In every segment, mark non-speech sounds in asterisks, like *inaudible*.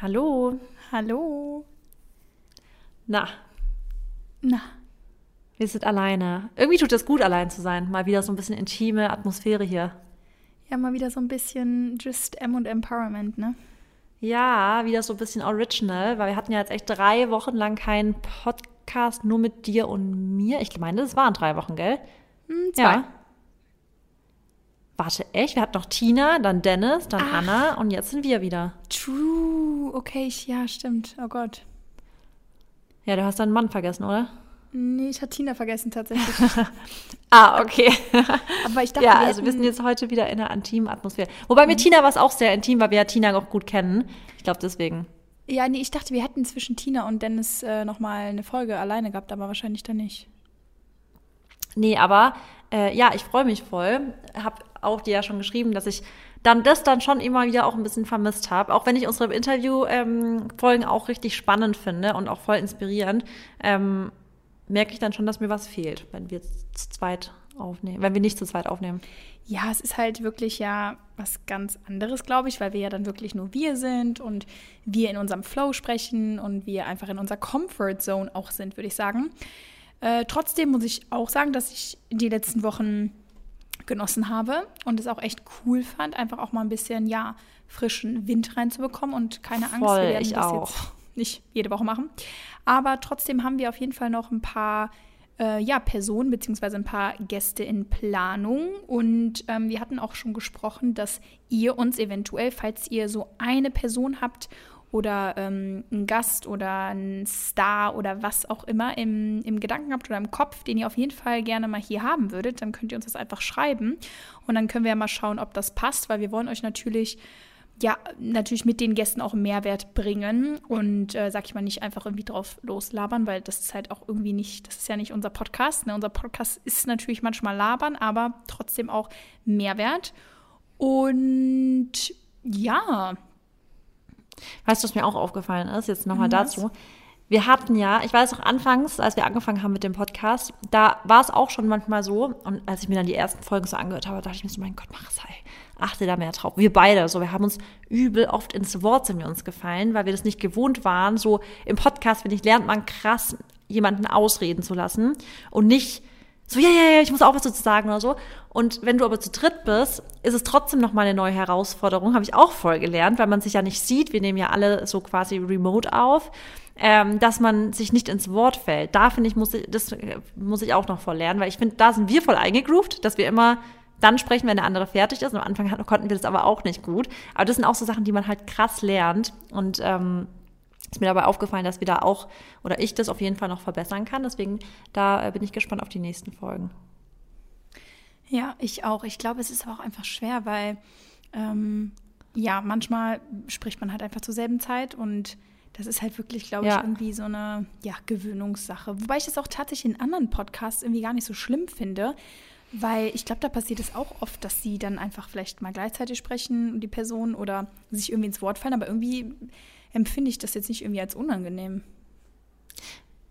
Hallo. Hallo. Na, Na, wir sind alleine. Irgendwie tut es gut, allein zu sein. Mal wieder so ein bisschen intime Atmosphäre hier. ja, mal wieder so ein bisschen just M und Empowerment, ne? Ja, wieder so ein bisschen original, weil wir hatten ja jetzt echt drei Wochen lang keinen Podcast nur mit dir und mir. Ich meine, das waren drei Wochen, gell? Hm, zwei. Ja. Warte, echt? Wir hatten noch Tina, dann Dennis, dann Ach. Anna und jetzt sind wir wieder. True. Okay, ich, ja, stimmt. Oh Gott. Ja, du hast deinen Mann vergessen, oder? Nee, ich hatte Tina vergessen tatsächlich. *laughs* Ah, okay. Aber ich dachte, ja, wir also wir sind jetzt heute wieder in einer intimen Atmosphäre. Wobei mit Tina war es auch sehr intim, weil wir ja Tina auch gut kennen. Ich glaube deswegen. Ja, nee, ich dachte, wir hätten zwischen Tina und Dennis äh, nochmal eine Folge alleine gehabt, aber wahrscheinlich dann nicht. Nee, aber äh, ja, ich freue mich voll. Hab auch dir ja schon geschrieben, dass ich dann das dann schon immer wieder auch ein bisschen vermisst habe. Auch wenn ich unsere Interview-Folgen auch richtig spannend finde und auch voll inspirierend, ähm, merke ich dann schon, dass mir was fehlt, wenn wir zu zweit aufnehmen, wenn wir nicht zu zweit aufnehmen. Ja, es ist halt wirklich ja was ganz anderes, glaube ich, weil wir ja dann wirklich nur wir sind und wir in unserem Flow sprechen und wir einfach in unserer Comfort Zone auch sind, würde ich sagen. Äh, trotzdem muss ich auch sagen, dass ich die letzten Wochen genossen habe und es auch echt cool fand, einfach auch mal ein bisschen, ja, frischen Wind reinzubekommen und keine Angst, Voll, wir werden ich das auch. jetzt *laughs* nicht jede Woche machen. Aber trotzdem haben wir auf jeden Fall noch ein paar äh, ja, Personen beziehungsweise ein paar Gäste in Planung. Und ähm, wir hatten auch schon gesprochen, dass ihr uns eventuell, falls ihr so eine Person habt oder ähm, einen Gast oder einen Star oder was auch immer im, im Gedanken habt oder im Kopf, den ihr auf jeden Fall gerne mal hier haben würdet, dann könnt ihr uns das einfach schreiben. Und dann können wir ja mal schauen, ob das passt, weil wir wollen euch natürlich ja, natürlich mit den Gästen auch Mehrwert bringen und, äh, sag ich mal, nicht einfach irgendwie drauf loslabern, weil das ist halt auch irgendwie nicht, das ist ja nicht unser Podcast. Ne? Unser Podcast ist natürlich manchmal labern, aber trotzdem auch Mehrwert. Und ja, Weißt du, was mir auch aufgefallen ist? Jetzt nochmal Was? dazu. Wir hatten ja, ich weiß auch anfangs, als wir angefangen haben mit dem Podcast, da war es auch schon manchmal so, und als ich mir dann die ersten Folgen so angehört habe, dachte ich mir so, mein Gott, mach es halt. Achte da mehr drauf. Wir beide, so, wir haben uns übel oft ins Wort sind wir uns gefallen, weil wir das nicht gewohnt waren. So im Podcast, finde ich, lernt man krass, jemanden ausreden zu lassen und nicht so, ja, ja, ja, ich muss auch was dazu sagen oder so. Und wenn du aber zu dritt bist, ist es trotzdem nochmal eine neue Herausforderung. Habe ich auch voll gelernt, weil man sich ja nicht sieht. Wir nehmen ja alle so quasi remote auf, ähm, dass man sich nicht ins Wort fällt. Da finde ich, muss ich, das äh, muss ich auch noch voll lernen, weil ich finde, da sind wir voll eingegroovt, dass wir immer dann sprechen, wenn der andere fertig ist. Und am Anfang konnten wir das aber auch nicht gut. Aber das sind auch so Sachen, die man halt krass lernt. Und ähm, ist mir dabei aufgefallen, dass wir da auch, oder ich das auf jeden Fall noch verbessern kann. Deswegen, da äh, bin ich gespannt auf die nächsten Folgen. Ja, ich auch. Ich glaube, es ist aber auch einfach schwer, weil ähm, ja, manchmal spricht man halt einfach zur selben Zeit und das ist halt wirklich, glaube ich, Ja. irgendwie so eine ja, Gewöhnungssache. Wobei ich das auch tatsächlich in anderen Podcasts irgendwie gar nicht so schlimm finde, weil ich glaube, da passiert es auch oft, dass sie dann einfach vielleicht mal gleichzeitig sprechen, die Person, oder sich irgendwie ins Wort fallen, aber irgendwie empfinde ich das jetzt nicht irgendwie als unangenehm.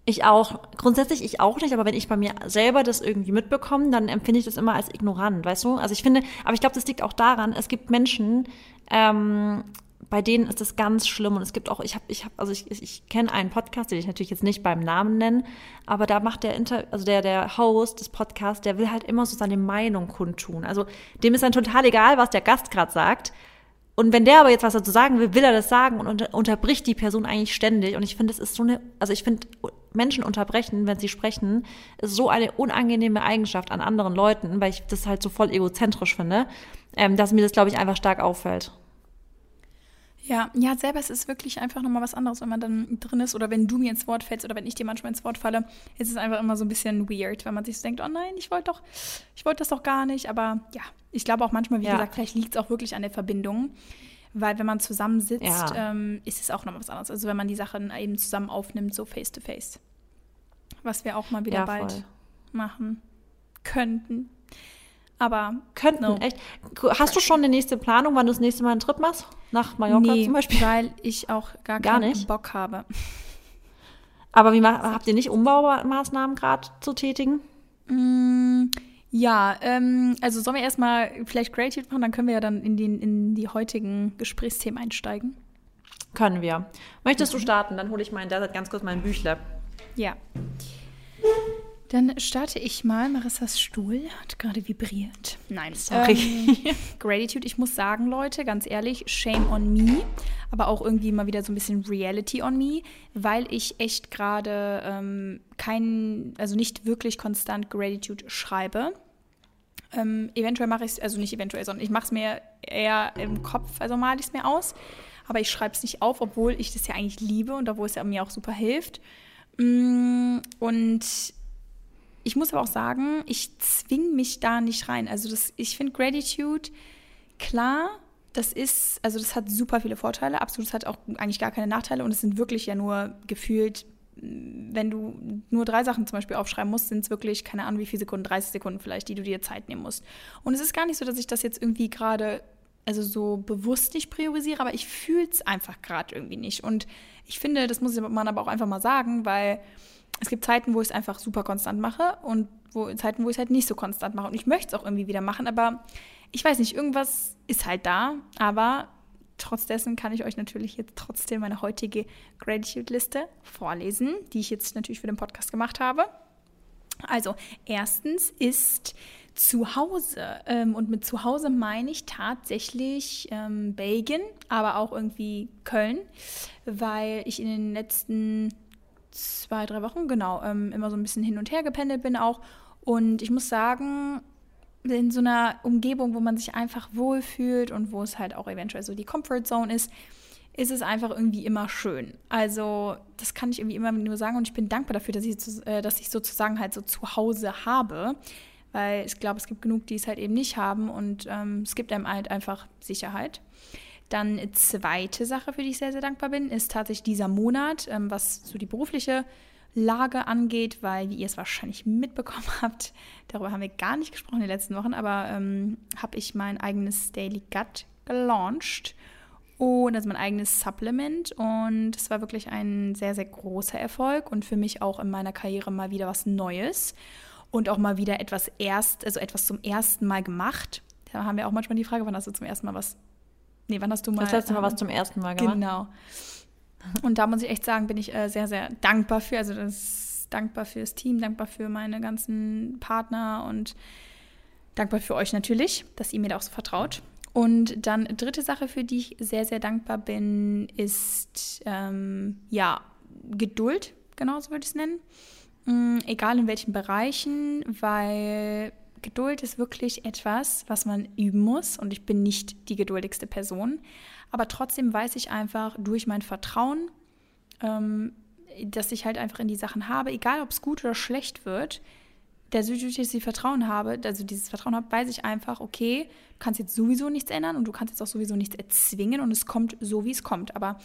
Ich auch, grundsätzlich ich auch nicht, aber wenn ich bei mir selber das irgendwie mitbekomme, dann empfinde ich das immer als ignorant, weißt du? Also ich finde, aber ich glaube, das liegt auch daran, es gibt Menschen, ähm, bei denen ist das ganz schlimm und es gibt auch, ich habe, ich habe, also ich, ich, kenne einen Podcast, den ich natürlich jetzt nicht beim Namen nennen, aber da macht der Inter, also der, der Host des Podcasts, der will halt immer so seine Meinung kundtun. Also dem ist dann total egal, was der Gast gerade sagt. Und wenn der aber jetzt was dazu sagen will, will er das sagen und unter, unterbricht die Person eigentlich ständig. Und ich finde, es ist so eine, also ich finde, Menschen unterbrechen, wenn sie sprechen, ist so eine unangenehme Eigenschaft an anderen Leuten, weil ich das halt so voll egozentrisch finde, ähm, dass mir das, glaube ich, einfach stark auffällt. Ja, ja, selber ist es wirklich einfach nochmal was anderes, wenn man dann drin ist oder wenn du mir ins Wort fällst oder wenn ich dir manchmal ins Wort falle, ist es einfach immer so ein bisschen weird, wenn man sich so denkt, oh nein, ich wollte doch, ich wollte das doch gar nicht. Aber ja, ich glaube auch manchmal, wie Ja. gesagt, vielleicht liegt es auch wirklich an der Verbindung. Weil wenn man zusammensitzt, Ja. ähm, ist es auch nochmal was anderes. Also wenn man die Sachen eben zusammen aufnimmt, so face to face. Was wir auch mal wieder Ja, bald machen könnten. Aber Könnten, No. echt. Hast du schon eine nächste Planung, wann du das nächste Mal einen Trip machst? Nach Mallorca nee, zum Beispiel? weil ich auch gar, Gar keinen nicht? Bock habe. Aber wie habt ihr nicht Umbaumaßnahmen gerade zu tätigen? Mm, Ja, ähm, also sollen wir erstmal vielleicht Gratitude machen, dann können wir ja dann in, den, in die heutigen Gesprächsthemen einsteigen. Können wir. Möchtest du starten? Dann hole ich mal in der Zeit ganz kurz mein Büchle. Ja. Dann starte ich mal. Marissas Stuhl hat gerade vibriert. Nein, Sorry. Ähm, *laughs* Gratitude, ich muss sagen, Leute, ganz ehrlich, shame on me. Aber auch irgendwie mal wieder so ein bisschen Reality on me, weil ich echt gerade ähm, kein, also nicht wirklich konstant Gratitude schreibe. Ähm, eventuell mache ich es, also nicht eventuell, sondern ich mache es mir eher im Kopf, also male ich es mir aus. Aber ich schreibe es nicht auf, obwohl ich das ja eigentlich liebe und obwohl es ja mir auch super hilft. Mm, und ich muss aber auch sagen, ich zwinge mich da nicht rein. Also das, ich finde Gratitude, klar, das ist, also das hat super viele Vorteile, absolut, es hat auch eigentlich gar keine Nachteile und es sind wirklich ja nur gefühlt, wenn du nur drei Sachen zum Beispiel aufschreiben musst, sind es wirklich, keine Ahnung, wie viele Sekunden, 30 Sekunden vielleicht, die du dir Zeit nehmen musst. Und es ist gar nicht so, dass ich das jetzt irgendwie gerade, also so bewusst nicht priorisiere, aber ich fühle es einfach gerade irgendwie nicht. Und ich finde, das muss man aber auch einfach mal sagen, weil es gibt Zeiten, wo ich es einfach super konstant mache und wo, Zeiten, wo ich es halt nicht so konstant mache. Und ich möchte es auch irgendwie wieder machen, aber ich weiß nicht, irgendwas ist halt da. Aber trotz dessen kann ich euch natürlich jetzt trotzdem meine heutige Gratitude-Liste vorlesen, die ich jetzt natürlich für den Podcast gemacht habe. Also, erstens ist Zuhause. Ähm, und mit Zuhause meine ich tatsächlich ähm, Belgien, aber auch irgendwie Köln, weil ich in den letzten zwei, drei Wochen, genau, ähm, immer so ein bisschen hin und her gependelt bin auch. Und ich muss sagen, in so einer Umgebung, wo man sich einfach wohlfühlt und wo es halt auch eventuell so die Comfort Zone ist, ist es einfach irgendwie immer schön. Also das kann ich irgendwie immer nur sagen und ich bin dankbar dafür, dass ich, äh, dass ich sozusagen halt so zu Hause habe, weil ich glaube, es gibt genug, die es halt eben nicht haben und ähm, es gibt einem halt einfach Sicherheit. Dann zweite Sache, für die ich sehr, sehr dankbar bin, ist tatsächlich dieser Monat, ähm, was so die berufliche Lage angeht, weil, wie ihr es wahrscheinlich mitbekommen *laughs* habt, darüber haben wir gar nicht gesprochen in den letzten Wochen, aber ähm, habe ich mein eigenes Daily Gut gelauncht. Und ist mein eigenes Supplement und es war wirklich ein sehr, sehr großer Erfolg und für mich auch in meiner Karriere mal wieder was Neues und auch mal wieder etwas erst, also etwas zum ersten Mal gemacht. Da haben wir auch manchmal die Frage, wann hast du zum ersten Mal was Nee, wann hast du mal. Das letzte Mal was zum ersten Mal gemacht. Genau. Und da muss ich echt sagen, bin ich äh, sehr, sehr dankbar für. Also das dankbar für das Team, dankbar für meine ganzen Partner und dankbar für euch natürlich, dass ihr mir da auch so vertraut. Und dann dritte Sache, für die ich sehr, sehr dankbar bin, ist ähm, ja Geduld, genau so würde ich es nennen. Mhm, egal in welchen Bereichen, weil Geduld ist wirklich etwas, was man üben muss und ich bin nicht die geduldigste Person. Aber trotzdem weiß ich einfach durch mein Vertrauen, ähm, dass ich halt einfach in die Sachen habe, egal ob es gut oder schlecht wird, der dieses Vertrauen habe, also dieses Vertrauen habe, weiß ich einfach, okay, du kannst jetzt sowieso nichts ändern und du kannst jetzt auch sowieso nichts erzwingen und es kommt so, wie es kommt. Aber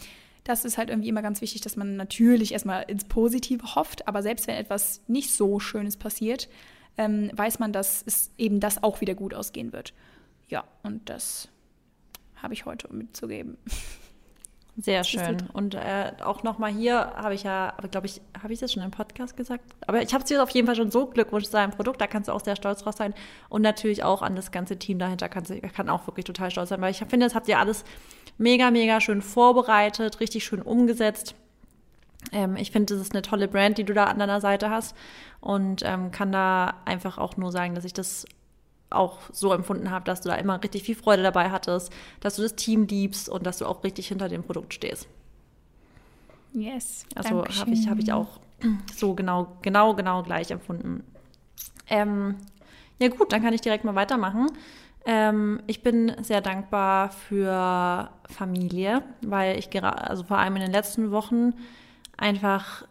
das ist halt irgendwie immer ganz wichtig, dass man natürlich erstmal ins Positive hofft, aber selbst wenn etwas nicht so Schönes passiert, ähm, weiß man, dass es eben das auch wieder gut ausgehen wird. Ja, und das habe ich heute mitzugeben. *laughs* Sehr schön. Und äh, auch nochmal hier habe ich ja, glaube ich, habe ich das schon im Podcast gesagt? Aber ich habe es dir auf jeden Fall schon so Glückwunsch zu deinem Produkt, da kannst du auch sehr stolz drauf sein. Und natürlich auch an das ganze Team dahinter kannst du, kann auch wirklich total stolz sein, weil ich finde, das habt ihr alles mega, mega schön vorbereitet, richtig schön umgesetzt. Ähm, ich finde, das ist eine tolle Brand, die du da an deiner Seite hast und ähm, kann da einfach auch nur sagen, dass ich das auch so empfunden habe, dass du da immer richtig viel Freude dabei hattest, dass du das Team liebst und dass du auch richtig hinter dem Produkt stehst. Yes. Also habe ich, hab ich auch so genau, genau, genau gleich empfunden. Ähm, ja gut, dann kann ich direkt mal weitermachen. Ähm, ich bin sehr dankbar für Familie, weil ich gerade, also vor allem in den letzten Wochen einfach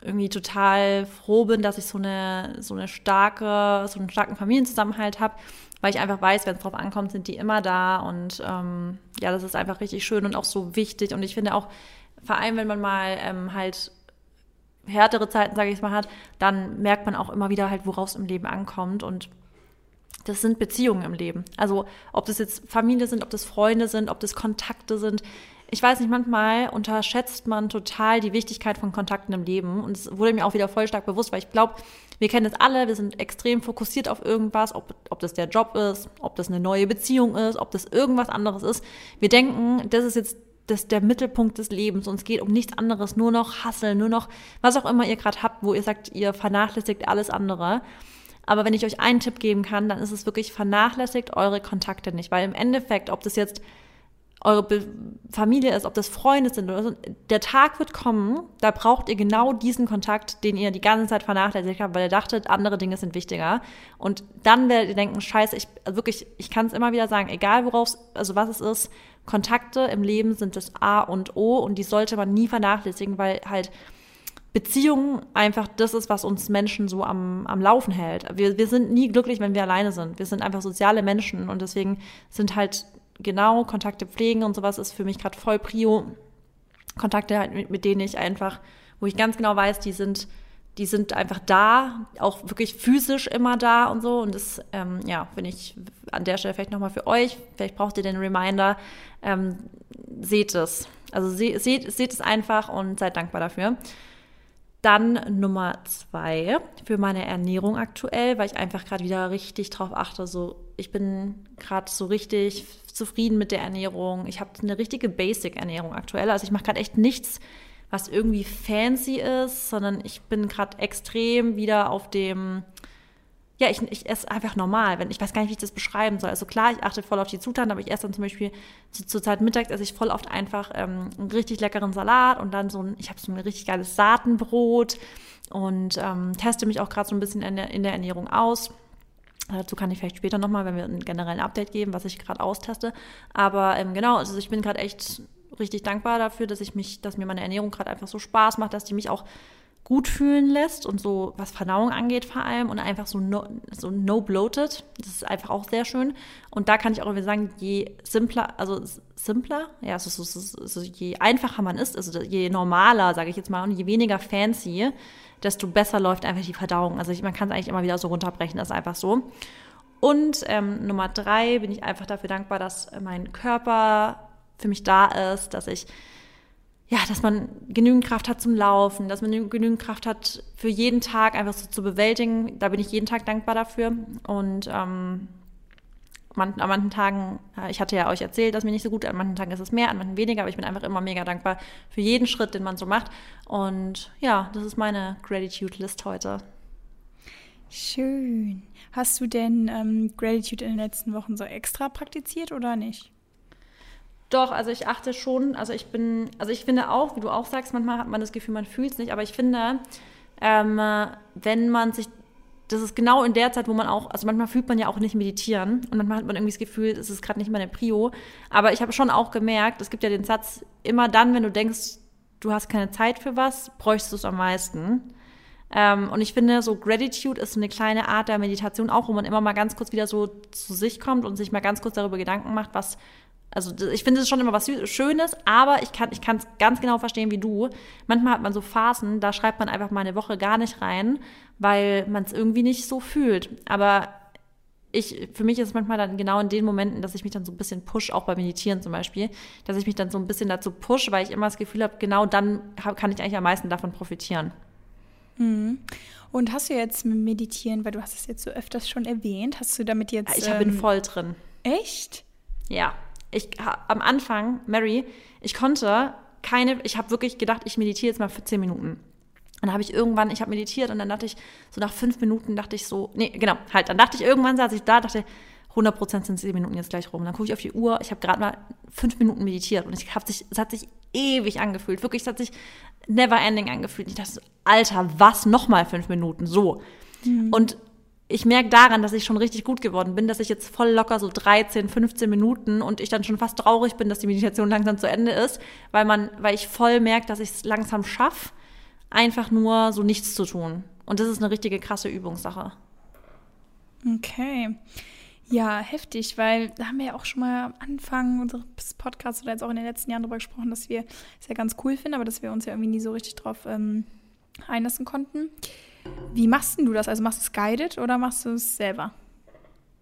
irgendwie total froh bin, dass ich so eine, so eine starke, so einen starken Familienzusammenhalt habe, weil ich einfach weiß, wenn es drauf ankommt, sind die immer da und ähm, ja, das ist einfach richtig schön und auch so wichtig und ich finde auch, vor allem wenn man mal ähm, halt härtere Zeiten, sage ich mal, hat, dann merkt man auch immer wieder halt, worauf es im Leben ankommt und das sind Beziehungen im Leben. Also ob das jetzt Familie sind, ob das Freunde sind, ob das Kontakte sind ich weiß nicht, manchmal unterschätzt man total die Wichtigkeit von Kontakten im Leben. Und es wurde mir auch wieder voll stark bewusst, weil ich glaube, wir kennen das alle, wir sind extrem fokussiert auf irgendwas, ob, ob das der Job ist, ob das eine neue Beziehung ist, ob das irgendwas anderes ist. Wir denken, das ist jetzt das der Mittelpunkt des Lebens und es geht um nichts anderes, nur noch Hasseln, nur noch was auch immer ihr gerade habt, wo ihr sagt, ihr vernachlässigt alles andere. Aber wenn ich euch einen Tipp geben kann, dann ist es wirklich vernachlässigt eure Kontakte nicht, weil im Endeffekt, ob das jetzt eure Be Familie ist, ob das Freunde sind oder so, der Tag wird kommen, da braucht ihr genau diesen Kontakt, den ihr die ganze Zeit vernachlässigt habt, weil ihr dachtet, andere Dinge sind wichtiger. Und dann werdet ihr denken, scheiße, ich also wirklich, ich kann es immer wieder sagen, egal worauf, also was es ist, Kontakte im Leben sind das A und O und die sollte man nie vernachlässigen, weil halt Beziehungen einfach das ist, was uns Menschen so am, am Laufen hält. Wir, wir sind nie glücklich, wenn wir alleine sind. Wir sind einfach soziale Menschen und deswegen sind halt genau, Kontakte pflegen und sowas ist für mich gerade voll Prio. Kontakte halt mit, mit denen ich einfach, wo ich ganz genau weiß, die sind, die sind einfach da, auch wirklich physisch immer da und so. Und das, ähm, ja, finde ich an der Stelle vielleicht nochmal für euch, vielleicht braucht ihr den Reminder, ähm, seht es. Also se seht, seht es einfach und seid dankbar dafür. Dann Nummer zwei für meine Ernährung aktuell, weil ich einfach gerade wieder richtig drauf achte. So, ich bin gerade so richtig zufrieden mit der Ernährung. Ich habe eine richtige Basic-Ernährung aktuell. Also ich mache gerade echt nichts, was irgendwie fancy ist, sondern ich bin gerade extrem wieder auf dem, ja, ich, ich esse einfach normal. Wenn, ich weiß gar nicht, wie ich das beschreiben soll. Also klar, ich achte voll auf die Zutaten, aber ich esse dann zum Beispiel zu, Zeit mittags esse ich voll oft einfach ähm, einen richtig leckeren Salat und dann so ein, ich habe so ein richtig geiles Saatenbrot und ähm, teste mich auch gerade so ein bisschen in der, in der Ernährung aus. Dazu kann ich vielleicht später nochmal, wenn wir einen generellen Update geben, was ich gerade austeste. Aber ähm, genau, also ich bin gerade echt richtig dankbar dafür, dass ich mich, dass mir meine Ernährung gerade einfach so Spaß macht, dass die mich auch gut fühlen lässt und so, was Verdauung angeht vor allem und einfach so no, so no bloated. Das ist einfach auch sehr schön. Und da kann ich auch wieder sagen, je simpler, also simpler, ja, so, so, so, so je einfacher man ist, also je normaler, sage ich jetzt mal, und je weniger fancy, desto besser läuft einfach die Verdauung. Also ich, man kann es eigentlich immer wieder so runterbrechen, das ist einfach so. Und ähm, Nummer drei bin ich einfach dafür dankbar, dass mein Körper für mich da ist, dass ich ja, dass man genügend Kraft hat zum Laufen, dass man genügend Kraft hat für jeden Tag einfach so zu bewältigen. Da bin ich jeden Tag dankbar dafür. Und ähm, man, an manchen Tagen, ich hatte ja euch erzählt, dass mir nicht so gut, an manchen Tagen ist es mehr, an manchen weniger, aber ich bin einfach immer mega dankbar für jeden Schritt, den man so macht. Und ja, das ist meine Gratitude-List heute. Schön. Hast du denn ähm, Gratitude in den letzten Wochen so extra praktiziert oder nicht? Doch, also ich achte schon, also ich bin, also ich finde auch, wie du auch sagst, manchmal hat man das Gefühl, man fühlt es nicht, aber ich finde, ähm, wenn man sich, das ist genau in der Zeit, wo man auch, also manchmal fühlt man ja auch nicht meditieren und manchmal hat man irgendwie das Gefühl, es ist gerade nicht meine Prio, aber ich habe schon auch gemerkt, es gibt ja den Satz, immer dann, wenn du denkst, du hast keine Zeit für was, bräuchst du es am meisten. Ähm, und ich finde, so Gratitude ist eine kleine Art der Meditation auch, wo man immer mal ganz kurz wieder so zu sich kommt und sich mal ganz kurz darüber Gedanken macht, was also ich finde es schon immer was Schönes, aber ich kann ich es ganz genau verstehen wie du. Manchmal hat man so Phasen, da schreibt man einfach mal eine Woche gar nicht rein, weil man es irgendwie nicht so fühlt. Aber ich, für mich ist es manchmal dann genau in den Momenten, dass ich mich dann so ein bisschen push, auch beim Meditieren zum Beispiel, dass ich mich dann so ein bisschen dazu push, weil ich immer das Gefühl habe, genau dann kann ich eigentlich am meisten davon profitieren. Mhm. Und hast du jetzt mit Meditieren, weil du hast es jetzt so öfters schon erwähnt, hast du damit jetzt... Ich ähm, bin voll drin. Echt? Ja ich am Anfang, Mary, ich konnte keine, ich habe wirklich gedacht, ich meditiere jetzt mal für zehn Minuten. Und dann habe ich irgendwann, ich habe meditiert und dann dachte ich, so nach fünf Minuten dachte ich so, nee, genau, halt, dann dachte ich irgendwann, saß ich da, dachte, 100% sind zehn Minuten jetzt gleich rum. Dann gucke ich auf die Uhr, ich habe gerade mal fünf Minuten meditiert und ich hab sich, es hat sich ewig angefühlt, wirklich, es hat sich never ending angefühlt. Ich dachte so, Alter, was, nochmal fünf Minuten, so. Mhm. Und ich merke daran, dass ich schon richtig gut geworden bin, dass ich jetzt voll locker so 13, 15 Minuten und ich dann schon fast traurig bin, dass die Meditation langsam zu Ende ist, weil man, weil ich voll merke, dass ich es langsam schaffe, einfach nur so nichts zu tun. Und das ist eine richtige krasse Übungssache. Okay. Ja, heftig, weil da haben wir ja auch schon mal am Anfang unseres Podcasts oder jetzt auch in den letzten Jahren darüber gesprochen, dass wir es ja ganz cool finden, aber dass wir uns ja irgendwie nie so richtig drauf ähm, einlassen konnten. Wie machst du das? Also machst du es guided oder machst du es selber?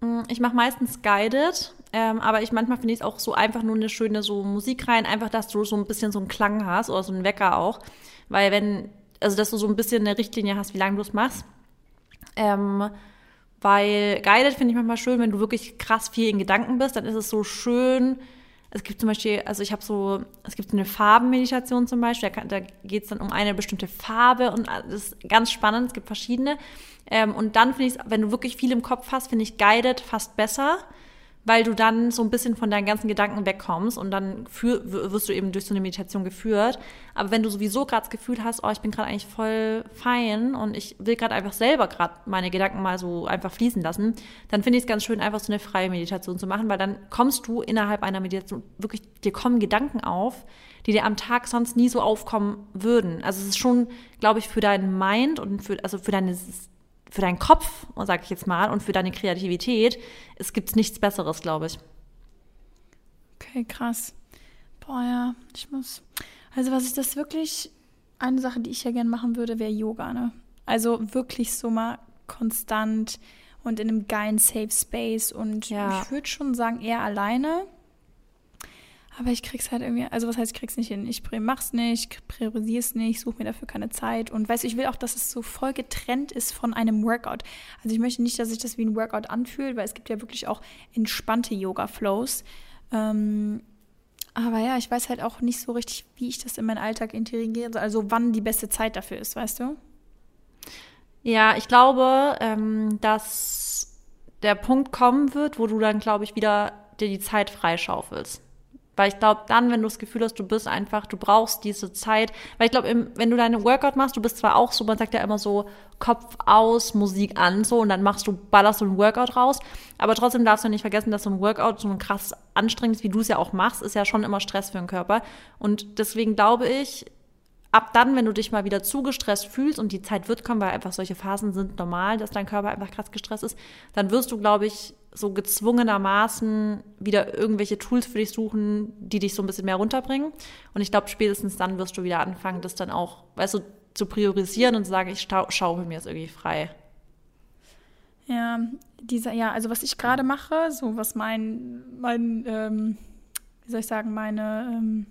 Mm, ich mache meistens guided, ähm, aber ich manchmal finde ich es auch so einfach nur eine schöne so Musik rein, einfach, dass du so ein bisschen so einen Klang hast oder so einen Wecker auch, weil wenn, also dass du so ein bisschen eine Richtlinie hast, wie lange du es machst. Ähm, weil guided finde ich manchmal schön, wenn du wirklich krass viel in Gedanken bist, dann ist es so schön, es gibt zum Beispiel, also ich habe so, es gibt so eine Farbenmeditation zum Beispiel, da, da geht es dann um eine bestimmte Farbe und das ist ganz spannend, es gibt verschiedene. Ähm, und dann finde ich, wenn du wirklich viel im Kopf hast, finde ich Guided fast besser, weil du dann so ein bisschen von deinen ganzen Gedanken wegkommst und dann für, wirst du eben durch so eine Meditation geführt. Aber wenn du sowieso gerade das Gefühl hast, oh, ich bin gerade eigentlich voll fein und ich will gerade einfach selber gerade meine Gedanken mal so einfach fließen lassen, dann finde ich es ganz schön, einfach so eine freie Meditation zu machen, weil dann kommst du innerhalb einer Meditation wirklich, dir kommen Gedanken auf, die dir am Tag sonst nie so aufkommen würden. Also es ist schon, glaube ich, für deinen Mind und für, also für deine für deinen Kopf, sag ich jetzt mal, und für deine Kreativität, es gibt nichts Besseres, glaube ich. Okay, krass. Boah, ja, ich muss. Also, was ich das wirklich, eine Sache, die ich ja gerne machen würde, wäre Yoga, ne? Also wirklich so mal konstant und in einem geilen Safe Space und ja. ich würde schon sagen, eher alleine. Aber ich krieg's halt irgendwie, also was heißt, ich krieg's nicht hin? Ich mach's nicht, priorisier's nicht, suche mir dafür keine Zeit. Und weißt du, ich will auch, dass es so voll getrennt ist von einem Workout. Also ich möchte nicht, dass sich das wie ein Workout anfühlt, weil es gibt ja wirklich auch entspannte Yoga-Flows. Ähm, aber ja, ich weiß halt auch nicht so richtig, wie ich das in meinen Alltag integriere. Also wann die beste Zeit dafür ist, weißt du? Ja, ich glaube, ähm, dass der Punkt kommen wird, wo du dann, glaube ich, wieder dir die Zeit freischaufelst. Weil ich glaube, dann, wenn du das Gefühl hast, du bist einfach, du brauchst diese Zeit, weil ich glaube, wenn du deine Workout machst, du bist zwar auch so, man sagt ja immer so, Kopf aus, Musik an, so, und dann machst du, ballerst du ein Workout raus, aber trotzdem darfst du nicht vergessen, dass so ein Workout so ein krass anstrengendes, wie du es ja auch machst, ist ja schon immer Stress für den Körper. Und deswegen glaube ich, ab dann, wenn du dich mal wieder zu gestresst fühlst und die Zeit wird kommen, weil einfach solche Phasen sind normal, dass dein Körper einfach krass gestresst ist, dann wirst du, glaube ich, so gezwungenermaßen wieder irgendwelche Tools für dich suchen, die dich so ein bisschen mehr runterbringen. Und ich glaube, spätestens dann wirst du wieder anfangen, das dann auch, weißt du, zu priorisieren und zu sagen, ich schaue mir jetzt irgendwie frei. Ja, dieser, ja, also was ich gerade mache, so was mein, mein, ähm, wie soll ich sagen, meine, ähm,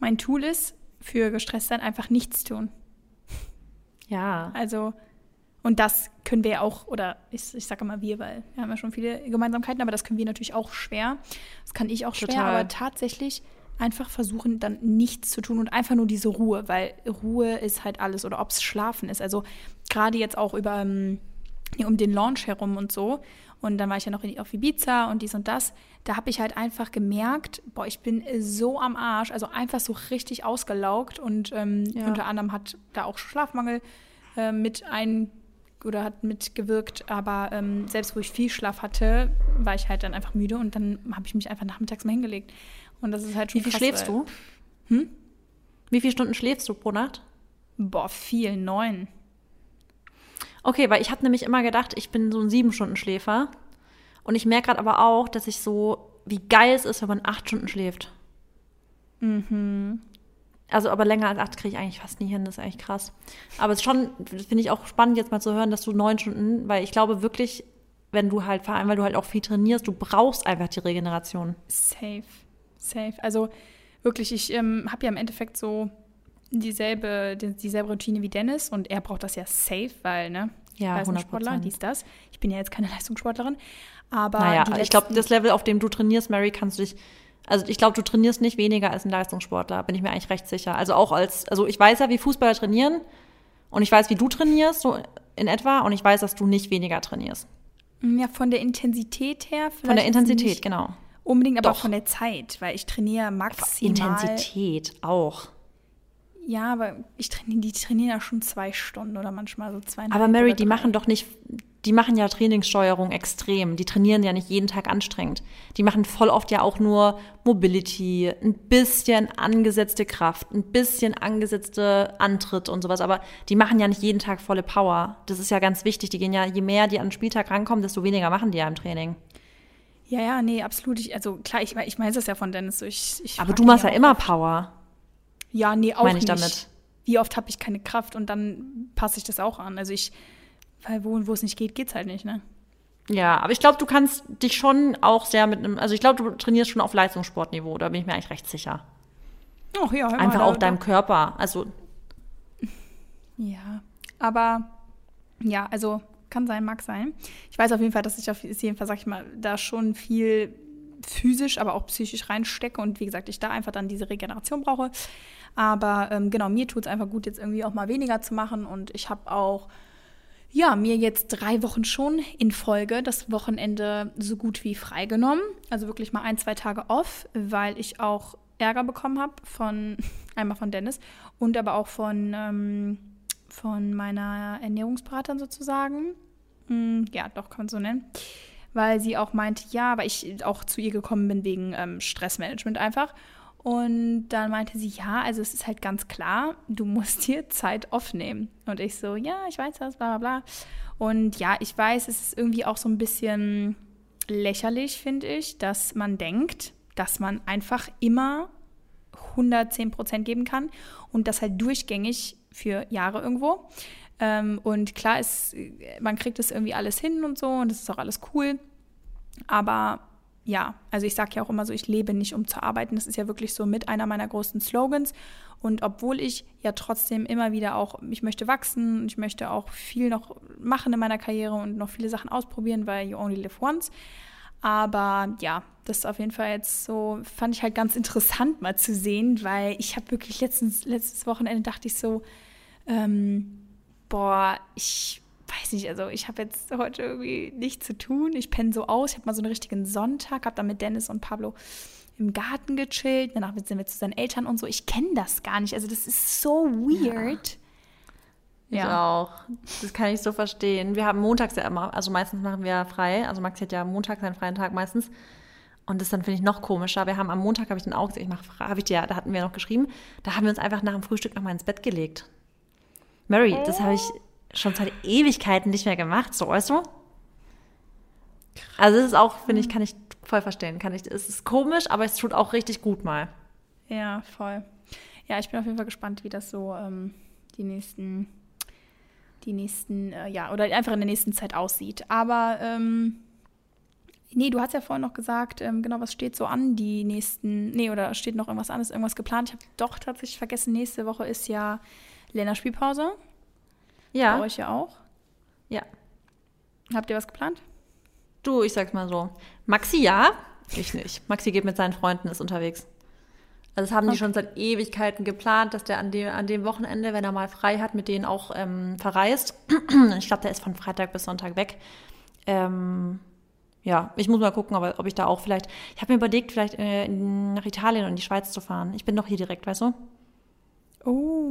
mein Tool ist für gestresst sein, einfach nichts tun. Ja. Also und das können wir ja auch, oder ich, ich sage immer wir, weil wir haben ja schon viele Gemeinsamkeiten, aber das können wir natürlich auch schwer. Das kann ich auch schwer, Total. aber tatsächlich einfach versuchen, dann nichts zu tun und einfach nur diese Ruhe, weil Ruhe ist halt alles oder ob es Schlafen ist. Also gerade jetzt auch über ähm, um den Launch herum und so. Und dann war ich ja noch in, auf Ibiza und dies und das. Da habe ich halt einfach gemerkt, boah, ich bin so am Arsch, also einfach so richtig ausgelaugt und ähm, ja. unter anderem hat da auch Schlafmangel äh, mit ein oder hat mitgewirkt, aber ähm, selbst wo ich viel Schlaf hatte, war ich halt dann einfach müde und dann habe ich mich einfach nachmittags mal hingelegt. Und das ist halt schon Wie viel krass, schläfst du? Hm? Wie viele Stunden schläfst du pro Nacht? Boah, viel, neun. Okay, weil ich habe nämlich immer gedacht, ich bin so ein sieben Stunden Schläfer. Und ich merke gerade aber auch, dass ich so, wie geil es ist, wenn man acht Stunden schläft. Mhm. Also, aber länger als acht kriege ich eigentlich fast nie hin, das ist eigentlich krass. Aber es ist schon, finde ich auch spannend, jetzt mal zu hören, dass du neun Stunden, weil ich glaube wirklich, wenn du halt, vor allem, weil du halt auch viel trainierst, du brauchst einfach die Regeneration. Safe. Safe. Also wirklich, ich ähm, habe ja im Endeffekt so dieselbe, dieselbe Routine wie Dennis und er braucht das ja safe, weil, ne? Ja, Leistungssportler, dies, das. Ich bin ja jetzt keine *laughs* Leistungssportlerin, aber. Naja, ich glaube, das Level, auf dem du trainierst, Mary, kannst du dich also ich glaube, du trainierst nicht weniger als ein Leistungssportler, bin ich mir eigentlich recht sicher. Also auch als, also ich weiß ja, wie Fußballer trainieren und ich weiß, wie du trainierst, so in etwa, und ich weiß, dass du nicht weniger trainierst. Ja, von der Intensität her vielleicht. Von der Intensität, genau. Unbedingt, aber Doch. von der Zeit, weil ich trainiere maximal. Intensität auch. Ja, aber ich trainiere, die trainieren ja schon zwei Stunden oder manchmal so zwei. Aber Mary, die machen doch nicht, die machen ja Trainingssteuerung extrem. Die trainieren ja nicht jeden Tag anstrengend. Die machen voll oft ja auch nur Mobility, ein bisschen angesetzte Kraft, ein bisschen angesetzte Antritt und sowas. Aber die machen ja nicht jeden Tag volle Power. Das ist ja ganz wichtig. Die gehen ja, je mehr die an den Spieltag rankommen, desto weniger machen die ja im Training. Ja, ja, nee, absolut. Ich, also klar, ich, ich meine das ja von Dennis. Ich, ich Aber du machst ja immer Power. Ja, nee, auch meine ich nicht. damit. Wie oft habe ich keine Kraft und dann passe ich das auch an. Also ich weil wo, wo es nicht geht, geht es halt nicht, ne? Ja, aber ich glaube, du kannst dich schon auch sehr mit einem, also ich glaube, du trainierst schon auf Leistungssportniveau, da bin ich mir eigentlich recht sicher. Ach ja, hör Einfach mal, auch da, deinem Körper, also. Ja, aber ja, also kann sein, mag sein. Ich weiß auf jeden Fall, dass ich auf jeden Fall, sag ich mal, da schon viel physisch, aber auch psychisch reinstecke und wie gesagt, ich da einfach dann diese Regeneration brauche. Aber ähm, genau, mir tut es einfach gut, jetzt irgendwie auch mal weniger zu machen und ich habe auch ja, mir jetzt drei Wochen schon in Folge das Wochenende so gut wie freigenommen. Also wirklich mal ein, zwei Tage off, weil ich auch Ärger bekommen habe von *laughs* einmal von Dennis und aber auch von, ähm, von meiner Ernährungsberaterin sozusagen. Hm, ja, doch, kann man so nennen. Weil sie auch meinte, ja, weil ich auch zu ihr gekommen bin wegen ähm, Stressmanagement einfach. Und dann meinte sie, ja, also es ist halt ganz klar, du musst dir Zeit aufnehmen. Und ich so, ja, ich weiß das, bla bla bla. Und ja, ich weiß, es ist irgendwie auch so ein bisschen lächerlich, finde ich, dass man denkt, dass man einfach immer 110 Prozent geben kann und das halt durchgängig für Jahre irgendwo. Ähm, und klar ist, man kriegt das irgendwie alles hin und so und das ist auch alles cool. Aber ja, also ich sage ja auch immer so, ich lebe nicht, um zu arbeiten. Das ist ja wirklich so mit einer meiner großen Slogans. Und obwohl ich ja trotzdem immer wieder auch, ich möchte wachsen, ich möchte auch viel noch machen in meiner Karriere und noch viele Sachen ausprobieren, weil you only live once. Aber ja, das ist auf jeden Fall jetzt so, fand ich halt ganz interessant mal zu sehen, weil ich habe wirklich letztens, letztes Wochenende dachte ich so, ähm, boah, ich weiß nicht, also ich habe jetzt heute irgendwie nichts zu tun. Ich penne so aus. Ich habe mal so einen richtigen Sonntag, habe dann mit Dennis und Pablo im Garten gechillt. Danach sind wir zu seinen Eltern und so. Ich kenne das gar nicht. Also das ist so weird. Ja. Ich auch. Das kann ich so verstehen. Wir haben montags ja immer, also meistens machen wir frei. Also Max hat ja Montag seinen freien Tag meistens. Und das dann finde ich noch komischer. Wir haben am Montag, habe ich dann auch gesagt, ich mache frei, habe ich dir, da hatten wir noch geschrieben, da haben wir uns einfach nach dem Frühstück nochmal ins Bett gelegt. Mary, das habe ich schon seit Ewigkeiten nicht mehr gemacht, so weißt du? Also es ist auch, finde ich, kann ich voll verstehen. Kann ich, es ist komisch, aber es tut auch richtig gut mal. Ja, voll. Ja, ich bin auf jeden Fall gespannt, wie das so ähm, die nächsten, die nächsten, äh, ja, oder einfach in der nächsten Zeit aussieht. Aber ähm, nee, du hast ja vorhin noch gesagt, ähm, genau, was steht so an, die nächsten, nee, oder steht noch irgendwas anderes, irgendwas geplant? Ich habe doch tatsächlich vergessen, nächste Woche ist ja Länderspielpause. Ja. Bei euch ja auch? Ja. Habt ihr was geplant? Du, ich sag's mal so. Maxi ja, ich nicht. Maxi geht mit seinen Freunden, ist unterwegs. Also das haben okay. die schon seit Ewigkeiten geplant, dass der an dem, an dem Wochenende, wenn er mal frei hat, mit denen auch ähm, verreist. *clears throat* ich glaube, der ist von Freitag bis Sonntag weg. Ähm, ja, ich muss mal gucken, ob, ob ich da auch vielleicht. Ich habe mir überlegt, vielleicht äh, nach Italien und die Schweiz zu fahren. Ich bin doch hier direkt, weißt du? Oh.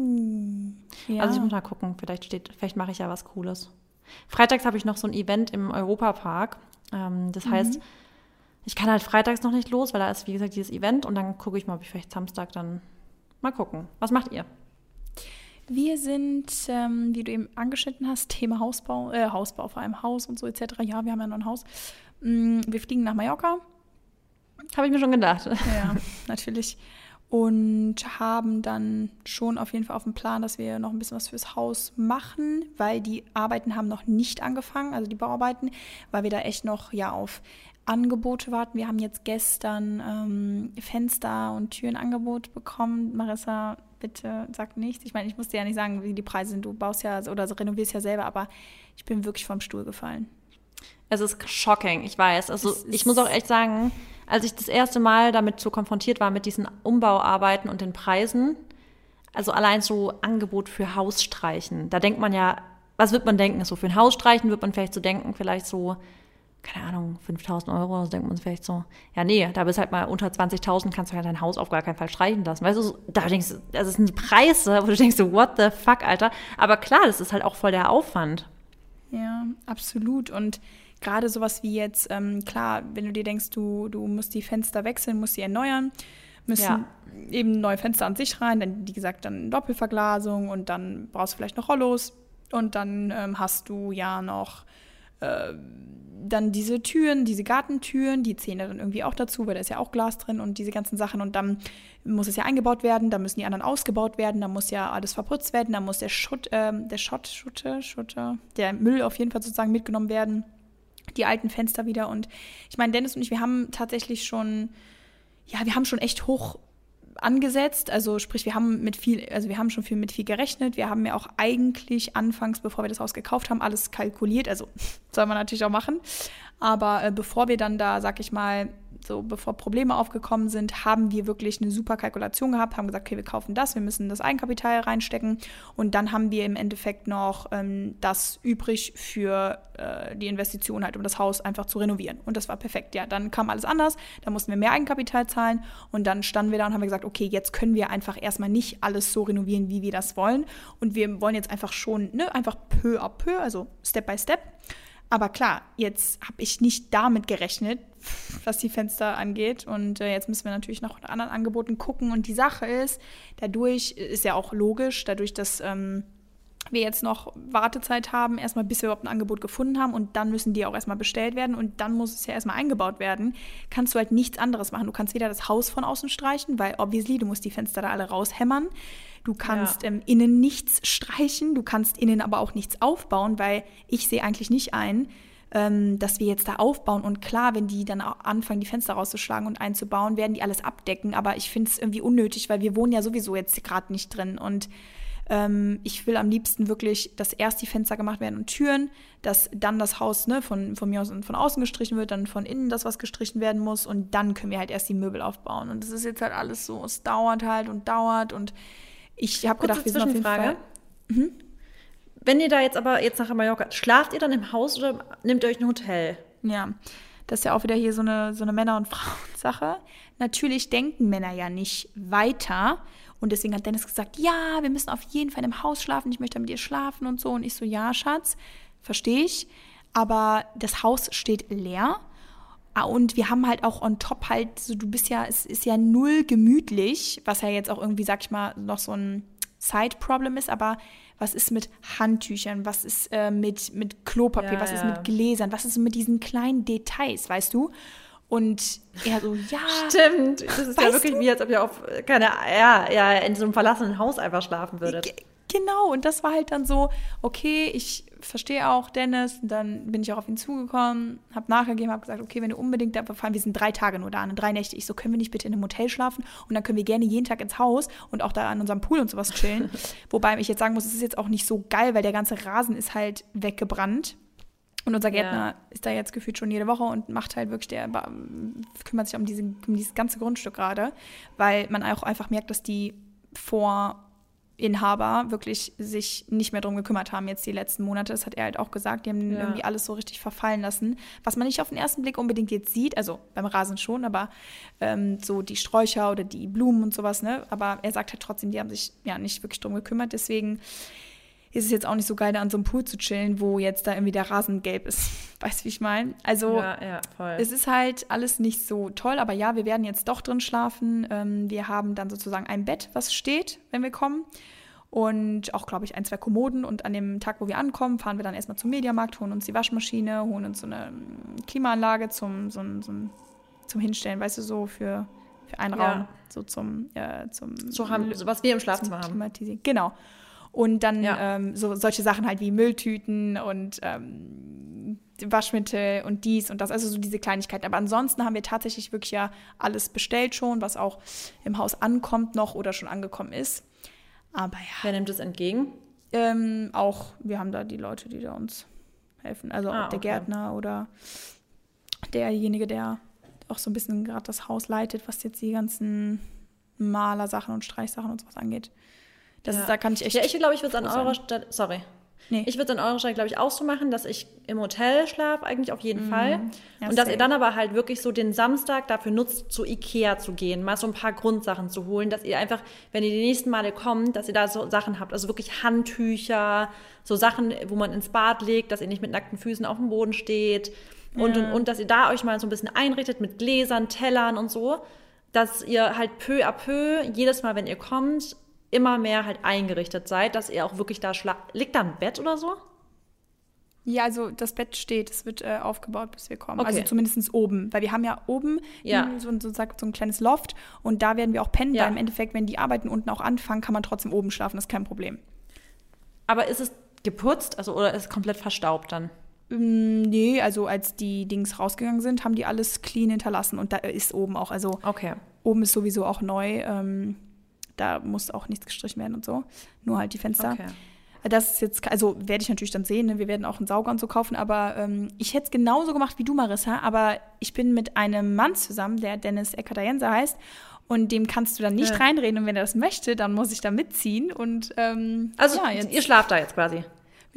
Ja. Also ich muss mal gucken, vielleicht steht, vielleicht mache ich ja was Cooles. Freitags habe ich noch so ein Event im Europapark. Ähm, das mhm. heißt, ich kann halt freitags noch nicht los, weil da ist, wie gesagt, dieses Event und dann gucke ich mal, ob ich vielleicht Samstag dann mal gucken. Was macht ihr? Wir sind, ähm, wie du eben angeschnitten hast, Thema Hausbau, äh, Hausbau, vor allem Haus und so etc. Ja, wir haben ja noch ein Haus. Mm, wir fliegen nach Mallorca. Habe ich mir schon gedacht. Ja, *laughs* natürlich und haben dann schon auf jeden Fall auf dem Plan, dass wir noch ein bisschen was fürs Haus machen, weil die Arbeiten haben noch nicht angefangen, also die Bauarbeiten, weil wir da echt noch ja auf Angebote warten. Wir haben jetzt gestern ähm, Fenster und Türenangebot bekommen. Marissa, bitte sag nichts. Ich meine, ich muss dir ja nicht sagen, wie die Preise sind. Du baust ja oder renovierst ja selber, aber ich bin wirklich vom Stuhl gefallen. Es ist shocking, ich weiß. Also ich muss auch echt sagen, als ich das erste Mal damit so konfrontiert war mit diesen Umbauarbeiten und den Preisen, also allein so Angebot für Hausstreichen, da denkt man ja, was wird man denken? So für ein Hausstreichen wird man vielleicht so denken, vielleicht so, keine Ahnung, 5000 Euro, so denkt man vielleicht so, ja nee, da bist halt mal unter 20.000, kannst du ja dein Haus auf gar keinen Fall streichen lassen. Weißt du, da denkst du, das sind Preise, wo du denkst so, what the fuck, Alter. Aber klar, das ist halt auch voll der Aufwand. Ja, absolut. Und gerade sowas wie jetzt, ähm, klar, wenn du dir denkst, du, du musst die Fenster wechseln, musst sie erneuern, müssen ja. eben neue Fenster an sich rein, dann, wie gesagt, dann Doppelverglasung und dann brauchst du vielleicht noch Rollos und dann ähm, hast du ja noch äh, dann diese Türen, diese Gartentüren, die zählen dann irgendwie auch dazu, weil da ist ja auch Glas drin und diese ganzen Sachen und dann muss es ja eingebaut werden, dann müssen die anderen ausgebaut werden, dann muss ja alles verputzt werden, dann muss der Schutt, äh, der Schott, Schutte, Schutte, der Müll auf jeden Fall sozusagen mitgenommen werden die alten Fenster wieder. Und ich meine, Dennis und ich, wir haben tatsächlich schon, ja, wir haben schon echt hoch angesetzt. Also sprich, wir haben mit viel, also wir haben schon viel mit viel gerechnet. Wir haben ja auch eigentlich anfangs, bevor wir das Haus gekauft haben, alles kalkuliert. Also *laughs* soll man natürlich auch machen. Aber äh, bevor wir dann da, sag ich mal, so bevor Probleme aufgekommen sind, haben wir wirklich eine super Kalkulation gehabt, haben gesagt, okay, wir kaufen das, wir müssen das Eigenkapital reinstecken und dann haben wir im Endeffekt noch ähm, das übrig für äh, die Investition halt, um das Haus einfach zu renovieren. Und das war perfekt. Ja, dann kam alles anders, da mussten wir mehr Eigenkapital zahlen und dann standen wir da und haben gesagt, okay, jetzt können wir einfach erstmal nicht alles so renovieren, wie wir das wollen und wir wollen jetzt einfach schon, ne, einfach peu à peu, also Step by Step. Aber klar, jetzt habe ich nicht damit gerechnet, *laughs* was die Fenster angeht. Und äh, jetzt müssen wir natürlich nach anderen Angeboten gucken. Und die Sache ist, dadurch ist ja auch logisch, dadurch, dass ähm, wir jetzt noch Wartezeit haben, erstmal bis wir überhaupt ein Angebot gefunden haben und dann müssen die auch erstmal bestellt werden und dann muss es ja erstmal eingebaut werden, kannst du halt nichts anderes machen. Du kannst weder das Haus von außen streichen, weil obviously du musst die Fenster da alle raushämmern. Du kannst ja. ähm, innen nichts streichen, du kannst innen aber auch nichts aufbauen, weil ich sehe eigentlich nicht ein, ähm, dass wir jetzt da aufbauen. Und klar, wenn die dann auch anfangen, die Fenster rauszuschlagen und einzubauen, werden die alles abdecken. Aber ich finde es irgendwie unnötig, weil wir wohnen ja sowieso jetzt gerade nicht drin. Und ähm, ich will am liebsten wirklich, dass erst die Fenster gemacht werden und Türen, dass dann das Haus ne, von, von mir aus von außen gestrichen wird, dann von innen das, was gestrichen werden muss. Und dann können wir halt erst die Möbel aufbauen. Und das ist jetzt halt alles so, es dauert halt und dauert. Und ich habe gedacht, wir sind auf jeden Fall. Mhm. Wenn ihr da jetzt aber jetzt nach Mallorca, schlaft ihr dann im Haus oder nehmt ihr euch ein Hotel? Ja, das ist ja auch wieder hier so eine, so eine Männer- und *laughs* Frauensache. Natürlich denken Männer ja nicht weiter. Und deswegen hat Dennis gesagt, ja, wir müssen auf jeden Fall im Haus schlafen, ich möchte mit dir schlafen und so. Und ich so, ja, Schatz, verstehe ich. Aber das Haus steht leer. Ah, und wir haben halt auch on top halt, so du bist ja, es ist ja null gemütlich, was ja jetzt auch irgendwie, sag ich mal, noch so ein Side-Problem ist, aber was ist mit Handtüchern, was ist äh, mit, mit Klopapier, ja, was ja. ist mit Gläsern, was ist mit diesen kleinen Details, weißt du? Und er so, ja. Stimmt. Das ist ja wirklich du? wie, als ob ihr auf keine, ja, ja, in so einem verlassenen Haus einfach schlafen würdet. G genau. Und das war halt dann so, okay, ich verstehe auch Dennis. Und dann bin ich auch auf ihn zugekommen, habe nachgegeben, habe gesagt, okay, wenn du unbedingt da fahren, wir sind drei Tage nur da, ne, drei Nächte. Ich so, können wir nicht bitte in einem Hotel schlafen? Und dann können wir gerne jeden Tag ins Haus und auch da an unserem Pool und sowas chillen. *laughs* Wobei ich jetzt sagen muss, es ist jetzt auch nicht so geil, weil der ganze Rasen ist halt weggebrannt. Und unser Gärtner ja. ist da jetzt gefühlt schon jede Woche und macht halt wirklich, der kümmert sich um, diese, um dieses ganze Grundstück gerade, weil man auch einfach merkt, dass die Vorinhaber wirklich sich nicht mehr drum gekümmert haben jetzt die letzten Monate. Das hat er halt auch gesagt. Die haben ja. irgendwie alles so richtig verfallen lassen. Was man nicht auf den ersten Blick unbedingt jetzt sieht, also beim Rasen schon, aber ähm, so die Sträucher oder die Blumen und sowas, ne? Aber er sagt halt trotzdem, die haben sich ja nicht wirklich drum gekümmert. Deswegen ist es jetzt auch nicht so geil, da an so einem Pool zu chillen, wo jetzt da irgendwie der Rasen gelb ist. *laughs* Weißt du, wie ich meine? Also, ja, ja, es ist halt alles nicht so toll, aber ja, wir werden jetzt doch drin schlafen. Ähm, wir haben dann sozusagen ein Bett, was steht, wenn wir kommen. Und auch, glaube ich, ein, zwei Kommoden. Und an dem Tag, wo wir ankommen, fahren wir dann erstmal zum Mediamarkt, holen uns die Waschmaschine, holen uns so eine ähm, Klimaanlage zum, so, so, zum Hinstellen, weißt du, so für, für einen ja. Raum, so zum, äh, zum so haben, was wir im Schlafzimmer haben. Genau. Und dann ja. ähm, so solche Sachen halt wie Mülltüten und ähm, Waschmittel und dies und das, also so diese Kleinigkeiten. Aber ansonsten haben wir tatsächlich wirklich ja alles bestellt schon, was auch im Haus ankommt noch oder schon angekommen ist. Aber ja. Wer nimmt es entgegen? Ähm, auch, wir haben da die Leute, die da uns helfen. Also ah, der okay. Gärtner oder derjenige, der auch so ein bisschen gerade das Haus leitet, was jetzt die ganzen Malersachen und Streichsachen und sowas angeht. Das ja. ist, da kann ich echt. Ja, ich glaube, ich würde es an eurer Stelle. Sorry. Nee. Ich würde es an eurer Stelle, glaube ich, auch so machen, dass ich im Hotel schlafe, eigentlich auf jeden mhm. Fall. Ja, und dass ihr dann aber halt wirklich so den Samstag dafür nutzt, zu Ikea zu gehen, mal so ein paar Grundsachen zu holen, dass ihr einfach, wenn ihr die nächsten Male kommt, dass ihr da so Sachen habt, also wirklich Handtücher, so Sachen, wo man ins Bad legt, dass ihr nicht mit nackten Füßen auf dem Boden steht. Und, ja. und, und dass ihr da euch mal so ein bisschen einrichtet mit Gläsern, Tellern und so, dass ihr halt peu à peu, jedes Mal, wenn ihr kommt, immer mehr halt eingerichtet seid, dass ihr auch wirklich da schlaft. Liegt da ein Bett oder so? Ja, also das Bett steht, es wird äh, aufgebaut, bis wir kommen. Okay. Also zumindest oben. Weil wir haben ja oben ja. So, so, so, ein kleines Loft und da werden wir auch pennen, ja. weil im Endeffekt, wenn die Arbeiten unten auch anfangen, kann man trotzdem oben schlafen, das ist kein Problem. Aber ist es geputzt, also oder ist es komplett verstaubt dann? Ähm, nee, also als die Dings rausgegangen sind, haben die alles clean hinterlassen und da ist oben auch, also okay. oben ist sowieso auch neu. Ähm, da muss auch nichts gestrichen werden und so. Nur halt die Fenster. Okay. Das ist jetzt, also werde ich natürlich dann sehen, ne? wir werden auch einen Sauger und so kaufen, aber ähm, ich hätte es genauso gemacht wie du, Marissa, aber ich bin mit einem Mann zusammen, der Dennis Ekatayense heißt und dem kannst du dann nicht Ja. reinreden und wenn er das möchte, dann muss ich da mitziehen und ähm, Also, ja, ihr schlaft da jetzt quasi.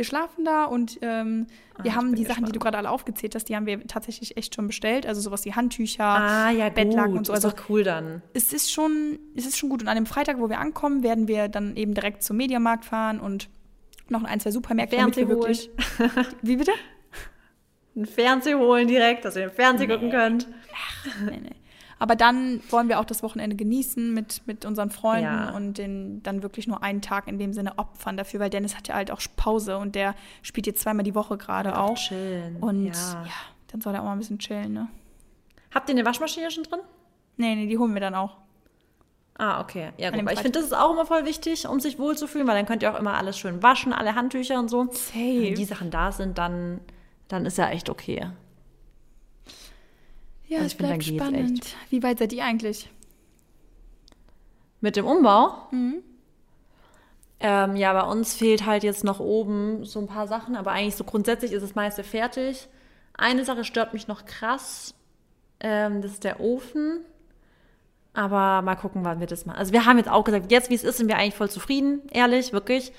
Wir schlafen da und ähm, wir Ah, ich haben die Sachen, die gespannt. du gerade alle aufgezählt hast, die haben wir tatsächlich echt schon bestellt, also sowas wie Handtücher, Ah, ja, Bettlaken und so. Ist Also doch cool dann. es ist schon, es ist schon gut. Und an dem Freitag, wo wir ankommen, werden wir dann eben direkt zum Mediamarkt fahren und noch in ein, zwei Supermärkte, damit wir wirklich. *laughs* Wie bitte? Einen Fernseher holen direkt, dass ihr den Fernseher gucken könnt. Nee, nee. Aber dann wollen wir auch das Wochenende genießen mit, mit unseren Freunden Ja. und den, dann wirklich nur einen Tag in dem Sinne opfern dafür, weil Dennis hat ja halt auch Pause und der spielt jetzt zweimal die Woche gerade auch. Chillen. Und ja. ja. dann soll er auch mal ein bisschen chillen, ne? Habt ihr eine Waschmaschine schon drin? Nee, nee, die holen wir dann auch. Ah, okay. Ja, gut. Aber ich finde, das ist auch immer voll wichtig, um sich wohlzufühlen, weil dann könnt ihr auch immer alles schön waschen, alle Handtücher und so. Safe. Wenn die Sachen da sind, dann, dann ist ja echt okay. Ja, Also es bleibt geht's spannend. Wie weit seid ihr eigentlich? Mit dem Umbau? Mhm. Ähm, ja, bei uns fehlt halt jetzt noch oben so ein paar Sachen, aber eigentlich so grundsätzlich ist das meiste fertig. Eine Sache stört mich noch krass, ähm, das ist der Ofen. Aber mal gucken, wann wir das machen. Also wir haben jetzt auch gesagt, jetzt wie es ist, sind wir eigentlich voll zufrieden, ehrlich, wirklich.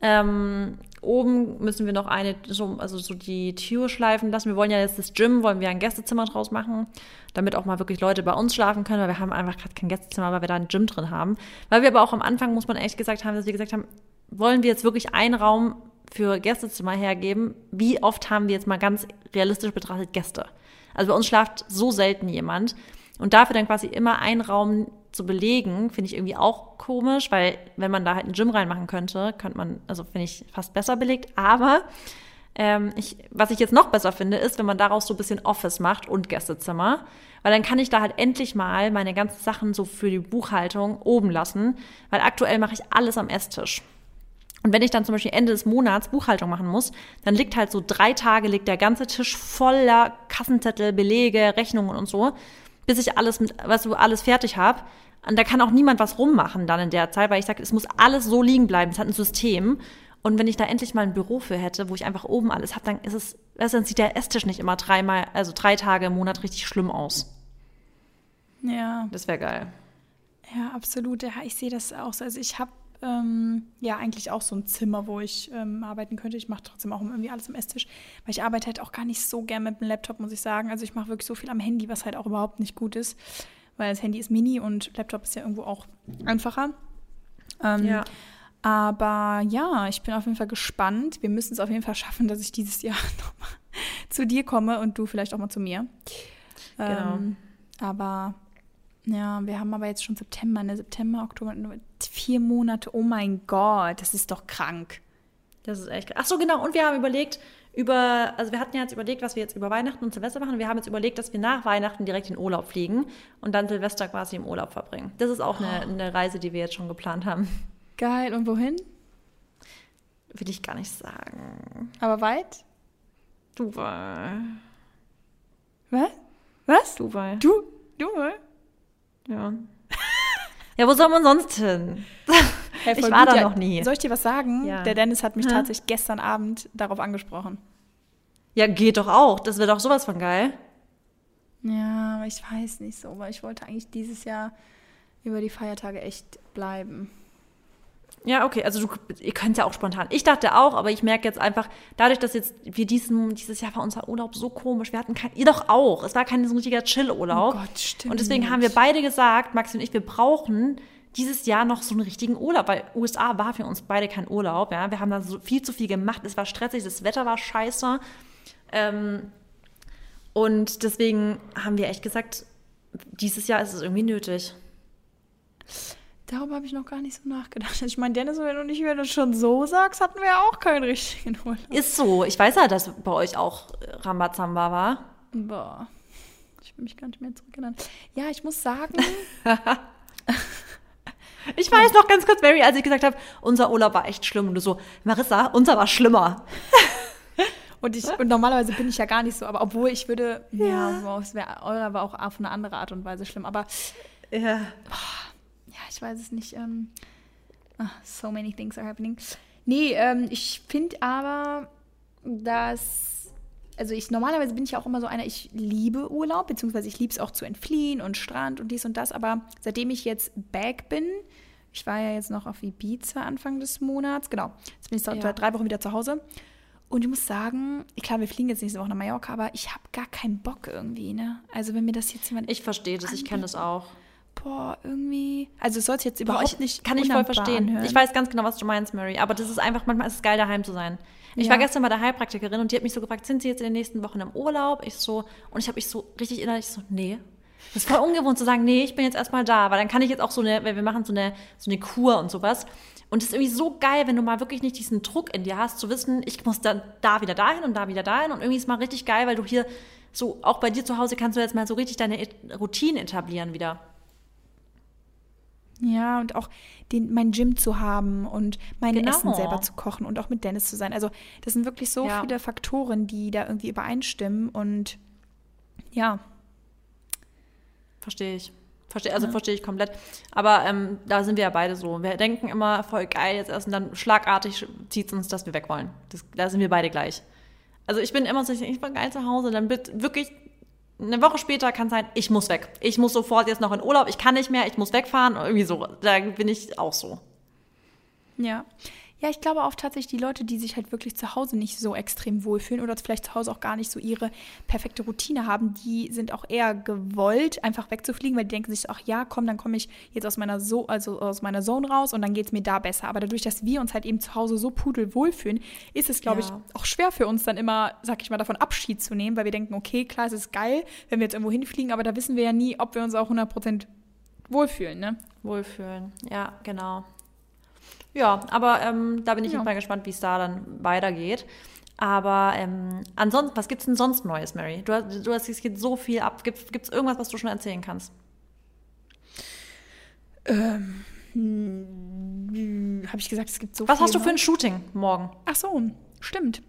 Ähm, oben müssen wir noch eine, so, also so die Tür schleifen lassen. Wir wollen ja jetzt das Gym, wollen wir ein Gästezimmer draus machen, damit auch mal wirklich Leute bei uns schlafen können, weil wir haben einfach gerade kein Gästezimmer, weil wir da ein Gym drin haben. Weil wir aber auch am Anfang, muss man echt gesagt haben, dass wir gesagt haben, wollen wir jetzt wirklich einen Raum für Gästezimmer hergeben? Wie oft haben wir jetzt mal ganz realistisch betrachtet Gäste? Also bei uns schlaft so selten jemand. Und dafür dann quasi immer einen Raum zu belegen, finde ich irgendwie auch komisch, weil wenn man da halt ein Gym reinmachen könnte, könnte man, also finde ich fast besser belegt. Aber ähm, ich, was ich jetzt noch besser finde, ist, wenn man daraus so ein bisschen Office macht und Gästezimmer. Weil dann kann ich da halt endlich mal meine ganzen Sachen so für die Buchhaltung oben lassen. Weil aktuell mache ich alles am Esstisch. Und wenn ich dann zum Beispiel Ende des Monats Buchhaltung machen muss, dann liegt halt so drei Tage liegt der ganze Tisch voller Kassenzettel, Belege, Rechnungen und so, bis ich alles mit, was du alles fertig habe. Und da kann auch niemand was rummachen dann in der Zeit, weil ich sage, es muss alles so liegen bleiben. Es hat ein System. Und wenn ich da endlich mal ein Büro für hätte, wo ich einfach oben alles habe, dann ist es, weißt du, dann sieht der Esstisch nicht immer dreimal, also drei Tage im Monat richtig schlimm aus. Ja. Das wäre geil. Ja, absolut. Ja, ich sehe das auch so. Also ich habe ähm, ja eigentlich auch so ein Zimmer, wo ich ähm, arbeiten könnte. Ich mache trotzdem auch irgendwie alles am Esstisch, weil ich arbeite halt auch gar nicht so gern mit dem Laptop, muss ich sagen. Also ich mache wirklich so viel am Handy, was halt auch überhaupt nicht gut ist, weil das Handy ist mini und Laptop ist ja irgendwo auch einfacher. Ähm, Ja. Aber ja, ich bin auf jeden Fall gespannt. Wir müssen es auf jeden Fall schaffen, dass ich dieses *laughs* Jahr nochmal zu dir komme und du vielleicht auch mal zu mir. Genau. Ähm, aber ja, wir haben aber jetzt schon September, ne? September, Oktober, November, vier Monate. Oh mein Gott, das ist doch krank. Das ist echt. Ach so, genau. Und wir haben überlegt, über, also wir hatten ja jetzt überlegt, was wir jetzt über Weihnachten und Silvester machen. Wir haben jetzt überlegt, dass wir nach Weihnachten direkt in Urlaub fliegen und dann Silvester quasi im Urlaub verbringen. Das ist auch eine, eine Reise, die wir jetzt schon geplant haben. Geil. Und wohin? Will ich gar nicht sagen. Aber weit? Dubai. Was? Was? Dubai. Du? Du? Ja. Ja, wo soll man sonst hin? Hey, Ich war gut, da ja. noch nie. Soll ich dir was sagen? Ja. Der Dennis hat mich Hä? tatsächlich gestern Abend darauf angesprochen. Ja, geht doch auch. Das wird doch sowas von geil. Ja, aber ich weiß nicht so, weil ich wollte eigentlich dieses Jahr über die Feiertage echt bleiben. Ja, okay, also du, ihr könnt ja auch spontan. Ich dachte auch, aber ich merke jetzt einfach, dadurch, dass jetzt wir diesen, dieses Jahr war unser Urlaub so komisch, wir hatten kein, ihr doch auch, es war kein so richtiger Chill-Urlaub. Oh Gott, stimmt. Und deswegen haben wir beide gesagt, Maxi und ich, wir brauchen dieses Jahr noch so einen richtigen Urlaub, weil USA war für uns beide kein Urlaub, ja. Wir haben da so viel zu viel gemacht, es war stressig, das Wetter war scheiße. Ähm, und deswegen haben wir echt gesagt, dieses Jahr ist es irgendwie nötig. Darüber habe ich noch gar nicht so nachgedacht. Ich meine, Dennis, wenn du nicht mehr das schon so sagst, hatten wir ja auch keinen richtigen Urlaub. Ist so. Ich weiß ja, dass bei euch auch Rambazamba war. Boah. Ich will mich gar nicht mehr zurückerinnern. Ja, ich muss sagen, *laughs* Ich weiß noch ganz kurz, Mary, als ich gesagt habe, unser Urlaub war echt schlimm. Und du so, Marissa, unser war schlimmer. *laughs* und, ich, und normalerweise bin ich ja gar nicht so, aber obwohl ich würde, ja, wow, es wär, eurer war auch auf eine andere Art und Weise schlimm. Aber Ja. Ja, ich weiß es nicht. Ähm, ah, so many things are happening. Nee, ähm, ich finde aber, dass. Also ich normalerweise bin ich auch immer so einer, ich liebe Urlaub, beziehungsweise ich liebe es auch zu entfliehen und Strand und dies und das, aber seitdem ich jetzt back bin, ich war ja jetzt noch auf Ibiza Anfang des Monats, genau, jetzt bin ich seit Ja. drei Wochen wieder zu Hause und ich muss sagen, klar, wir fliegen jetzt nächste Woche nach Mallorca, aber ich habe gar keinen Bock irgendwie, ne? Also wenn mir das jetzt jemand, Ich verstehe das, ich kenne das auch. Boah, irgendwie, also es soll sich jetzt Boah, überhaupt ich, nicht kann ich voll verstehen. anhören. Ich weiß ganz genau, was du meinst, Mary. Aber das ist einfach, manchmal ist es geil, daheim zu sein. Ich Ja. war gestern bei der Heilpraktikerin und die hat mich so gefragt, sind Sie jetzt in den nächsten Wochen im Urlaub? Ich so, und ich habe mich so richtig innerlich so, nee. Das ist voll ungewohnt zu sagen, nee, ich bin jetzt erstmal da, weil dann kann ich jetzt auch so eine, weil wir machen so eine, so eine Kur und sowas. Und es ist irgendwie so geil, wenn du mal wirklich nicht diesen Druck in dir hast, zu wissen, ich muss dann da wieder dahin und da wieder dahin. Und irgendwie ist es mal richtig geil, weil du hier so, auch bei dir zu Hause kannst du jetzt mal so richtig deine Et- Routine etablieren wieder. Ja, und auch den, mein Gym zu haben und mein Genau. Essen selber zu kochen und auch mit Dennis zu sein. Also das sind wirklich so Ja. viele Faktoren, die da irgendwie übereinstimmen und ja, Verstehe ich. Verstehe, also verstehe ich komplett. Aber ähm, da sind wir ja beide so. Wir denken immer, voll geil jetzt erst und dann schlagartig zieht es uns, dass wir weg wollen. Das, da sind wir beide gleich. Also ich bin immer so, ich bin geil zu Hause, dann wird wirklich eine Woche später kann sein, ich muss weg. Ich muss sofort jetzt noch in Urlaub, ich kann nicht mehr, ich muss wegfahren. Irgendwie so. Da bin ich auch so. ja. Ja, ich glaube auch tatsächlich die Leute, die sich halt wirklich zu Hause nicht so extrem wohlfühlen oder vielleicht zu Hause auch gar nicht so ihre perfekte Routine haben, die sind auch eher gewollt, einfach wegzufliegen, weil die denken sich, ach ja, komm, dann komme ich jetzt aus meiner so also aus meiner Zone raus und dann geht es mir da besser. Aber dadurch, dass wir uns halt eben zu Hause so pudelwohl fühlen, ist es, glaube Ja. ich, auch schwer für uns dann immer, sag ich mal, davon Abschied zu nehmen, weil wir denken, okay, klar, es ist geil, wenn wir jetzt irgendwo hinfliegen, aber da wissen wir ja nie, ob wir uns auch 100% wohlfühlen, ne? Wohlfühlen. Ja, genau. Ja, aber ähm, da bin ich Ja. mal gespannt, wie es da dann weitergeht. Aber ähm, ansonsten, was gibt's denn sonst Neues, Mary? Du, hast- du hast, es geht so viel ab. Gibt es irgendwas, was du schon erzählen kannst? Habe ich gesagt, es gibt so Was viel hast du für ein Shooting morgen? Ach so, stimmt.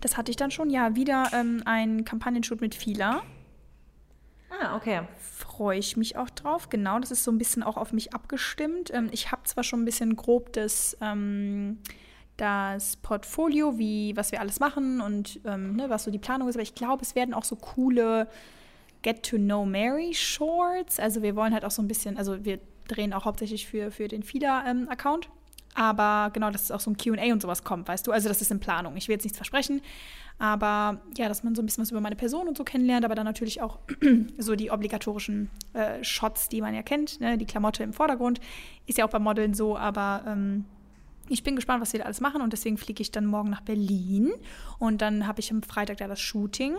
Das hatte ich dann schon. Ja, wieder ähm, ein Kampagnenshoot mit Fila. Ah, okay. Freue ich mich auch drauf. Genau, das ist so ein bisschen auch auf mich abgestimmt. Ähm, ich habe zwar schon ein bisschen grob das, ähm, das Portfolio, wie was wir alles machen und ähm, ne, was so die Planung ist, aber ich glaube, es werden auch so coole Get to Know Mary Shorts. Also wir wollen halt auch so ein bisschen, also wir drehen auch hauptsächlich für, für den Fila-Account. Aber genau, dass es auch so ein QA und sowas kommt, weißt du? Also das ist in Planung. Ich will jetzt nichts versprechen. Aber ja, dass man so ein bisschen was über meine Person und so kennenlernt, aber dann natürlich auch *clears throat* so die obligatorischen äh, Shots, die man ja kennt. Ne? Die Klamotte im Vordergrund ist ja auch bei Modeln so, aber ähm, ich bin gespannt, was wir da alles machen und deswegen fliege ich dann morgen nach Berlin und dann habe ich am Freitag da das Shooting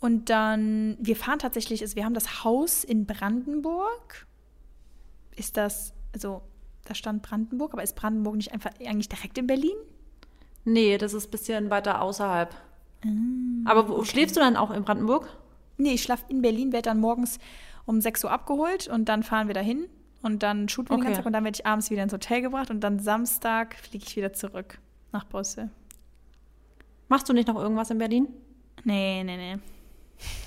und dann, wir fahren tatsächlich, also wir haben das Haus in Brandenburg. Ist das, also da stand Brandenburg, aber ist Brandenburg nicht einfach eigentlich direkt in Berlin? Nee, das ist ein bisschen weiter außerhalb. Aber wo schläfst du dann auch in Brandenburg? Nee, ich schlafe in Berlin, werde dann morgens um 6 Uhr abgeholt und dann fahren wir dahin und dann shooten wir den Okay. ganzen Tag und dann werde ich abends wieder ins Hotel gebracht und dann Samstag fliege ich wieder zurück nach Brüssel. Machst du nicht noch irgendwas in Berlin? Nee, nee, nee.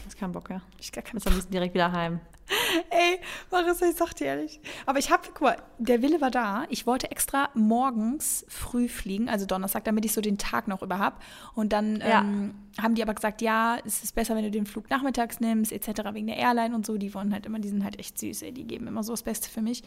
Hast keinen Bock, ja. Ich gar keinen Bist am liebsten direkt wieder heim. *laughs* Ey, Marissa, ich sag dir ehrlich. Aber ich habe, guck mal, der Wille war da. Ich wollte extra morgens früh fliegen, also Donnerstag, damit ich so den Tag noch über habe. Und dann Ja. ähm, haben die aber gesagt, ja, es ist besser, wenn du den Flug nachmittags nimmst, etc. wegen der Airline und so. Die wollen halt immer, die sind halt echt süß, ey. Die geben immer so das Beste für mich.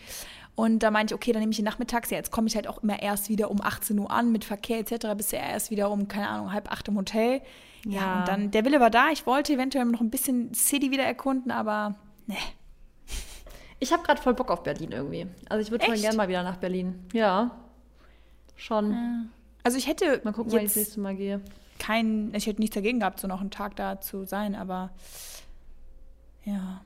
Und da meinte ich, okay, dann nehme ich den nachmittags. Ja, jetzt komme ich halt auch immer erst wieder um 18 Uhr an mit Verkehr etc. Bist ja erst wieder um, keine Ahnung, halb acht im Hotel. Ja, Ja. und dann, der Wille war da. Ich wollte eventuell noch ein bisschen City wieder erkunden, aber ne. *laughs* Ich habe gerade voll Bock auf Berlin irgendwie. Also ich würde schon gerne mal wieder nach Berlin. Ja. Schon. Also ich hätte Mal gucken, wann ich das nächste Mal gehe. kein, ich hätte nichts dagegen gehabt, so noch einen Tag da zu sein, aber ja.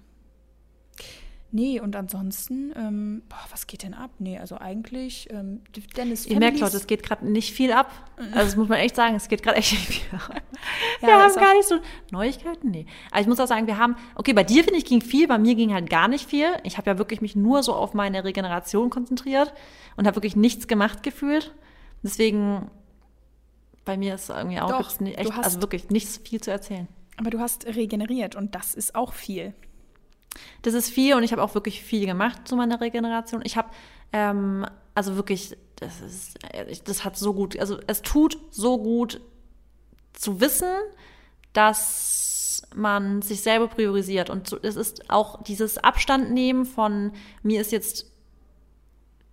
Nee, und ansonsten, ähm, boah, was geht denn ab? Nee, also eigentlich, ähm, Dennis Ihr merkt, Leute, es geht gerade nicht viel ab. Also das muss man echt sagen, es geht gerade echt nicht viel ab. *laughs* Ja, wir haben auch- gar nicht so Neuigkeiten, nee. Aber ich muss auch sagen, wir haben, okay, bei dir finde ich ging viel, bei mir ging halt gar nicht viel. Ich habe ja wirklich mich nur so auf meine Regeneration konzentriert und habe wirklich nichts gemacht gefühlt. Deswegen bei mir ist irgendwie auch Doch, nicht echt, hast- also wirklich nichts viel zu erzählen. Aber du hast regeneriert und das ist auch viel. Das ist viel und ich habe auch wirklich viel gemacht zu meiner Regeneration. Ich habe ähm, also wirklich, das ist, das hat so gut, also es tut so gut zu wissen, dass man sich selber priorisiert. Und es ist auch dieses Abstand nehmen von mir ist jetzt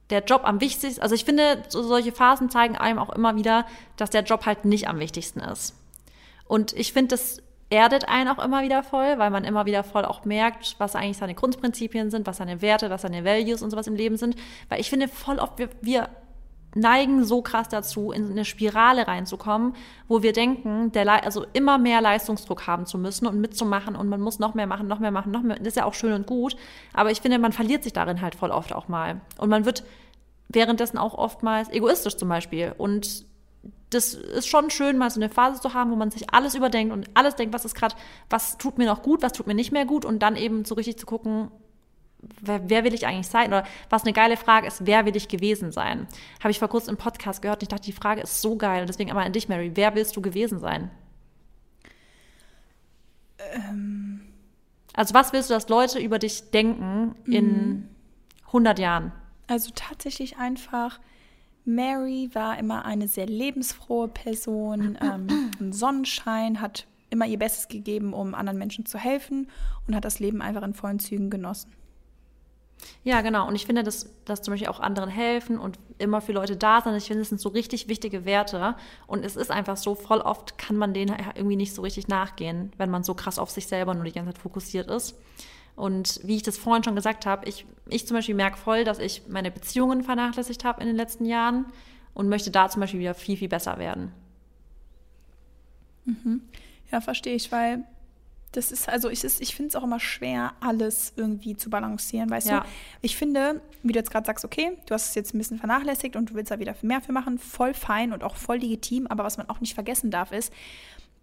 der Job am wichtigsten. Also ich finde, so solche Phasen zeigen einem auch immer wieder, dass der Job halt nicht am wichtigsten ist. Und ich finde, das erdet einen auch immer wieder voll, weil man immer wieder voll auch merkt, was eigentlich seine Grundprinzipien sind, was seine Werte, was seine Values und sowas im Leben sind. Weil ich finde, voll oft, wir, wir neigen so krass dazu, in eine Spirale reinzukommen, wo wir denken, der also immer mehr Leistungsdruck haben zu müssen und mitzumachen und man muss noch mehr machen, noch mehr machen, noch mehr. Das ist ja auch schön und gut, aber ich finde, man verliert sich darin halt voll oft auch mal. Und man wird währenddessen auch oftmals egoistisch zum Beispiel. Und das ist schon schön, mal so eine Phase zu haben, wo man sich alles überdenkt und alles denkt, was ist gerade, was tut mir noch gut, was tut mir nicht mehr gut und dann eben so richtig zu gucken, wer, wer, will ich eigentlich sein? Oder was eine geile Frage ist, wer will ich gewesen sein? Habe ich vor kurzem im Podcast gehört und ich dachte, die Frage ist so geil und deswegen einmal an dich, Mary, wer willst du gewesen sein? Ähm. Also was willst du, dass Leute über dich denken in 100 mhm. Jahren? Also tatsächlich einfach Mary war immer eine sehr lebensfrohe Person, *clears throat* ähm, ein Sonnenschein, hat immer ihr Bestes gegeben, um anderen Menschen zu helfen und hat das Leben einfach in vollen Zügen genossen. Ja, genau. Und ich finde, dass, dass zum Beispiel auch anderen helfen und immer für Leute da sein. Ich finde, das sind so richtig wichtige Werte. Und es ist einfach so, voll oft kann man denen irgendwie nicht so richtig nachgehen, wenn man so krass auf sich selber nur die ganze Zeit fokussiert ist. Und wie ich das vorhin schon gesagt habe, ich, ich zum Beispiel merke voll, dass ich meine Beziehungen vernachlässigt habe in den letzten Jahren und möchte da zum Beispiel wieder viel, viel besser werden. Mhm. Ja, verstehe ich, weil das ist, also ich, ich finde es auch immer schwer, alles irgendwie zu balancieren, weißt ja. du? Ich finde, wie du jetzt gerade sagst, okay, du hast es jetzt ein bisschen vernachlässigt und du willst da wieder mehr für machen, voll fein und auch voll legitim, aber was man auch nicht vergessen darf, ist,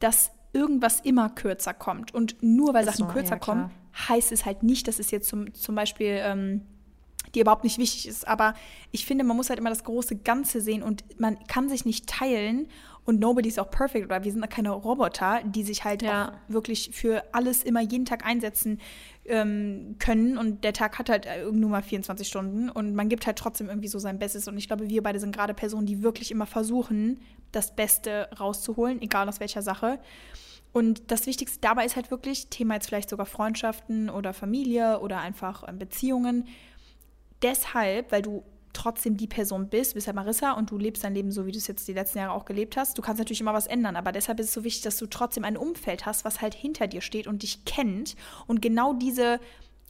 dass irgendwas immer kürzer kommt. Und nur weil Sachen kürzer ja, kommen, heißt es halt nicht, dass es jetzt zum, zum Beispiel ähm, dir überhaupt nicht wichtig ist. Aber ich finde, man muss halt immer das große Ganze sehen und man kann sich nicht teilen und nobody's auch perfect oder wir sind keine Roboter, die sich halt ja. auch wirklich für alles immer jeden Tag einsetzen ähm, können und der Tag hat halt nur mal 24 Stunden und man gibt halt trotzdem irgendwie so sein Bestes und ich glaube, wir beide sind gerade Personen, die wirklich immer versuchen, das Beste rauszuholen, egal aus welcher Sache. Und das Wichtigste dabei ist halt wirklich, Thema jetzt vielleicht sogar Freundschaften oder Familie oder einfach ähm, Beziehungen. Deshalb, weil du trotzdem die Person bist, bist ja Marissa und du lebst dein Leben so, wie du es jetzt die letzten Jahre auch gelebt hast. Du kannst natürlich immer was ändern, aber deshalb ist es so wichtig, dass du trotzdem ein Umfeld hast, was halt hinter dir steht und dich kennt und genau diese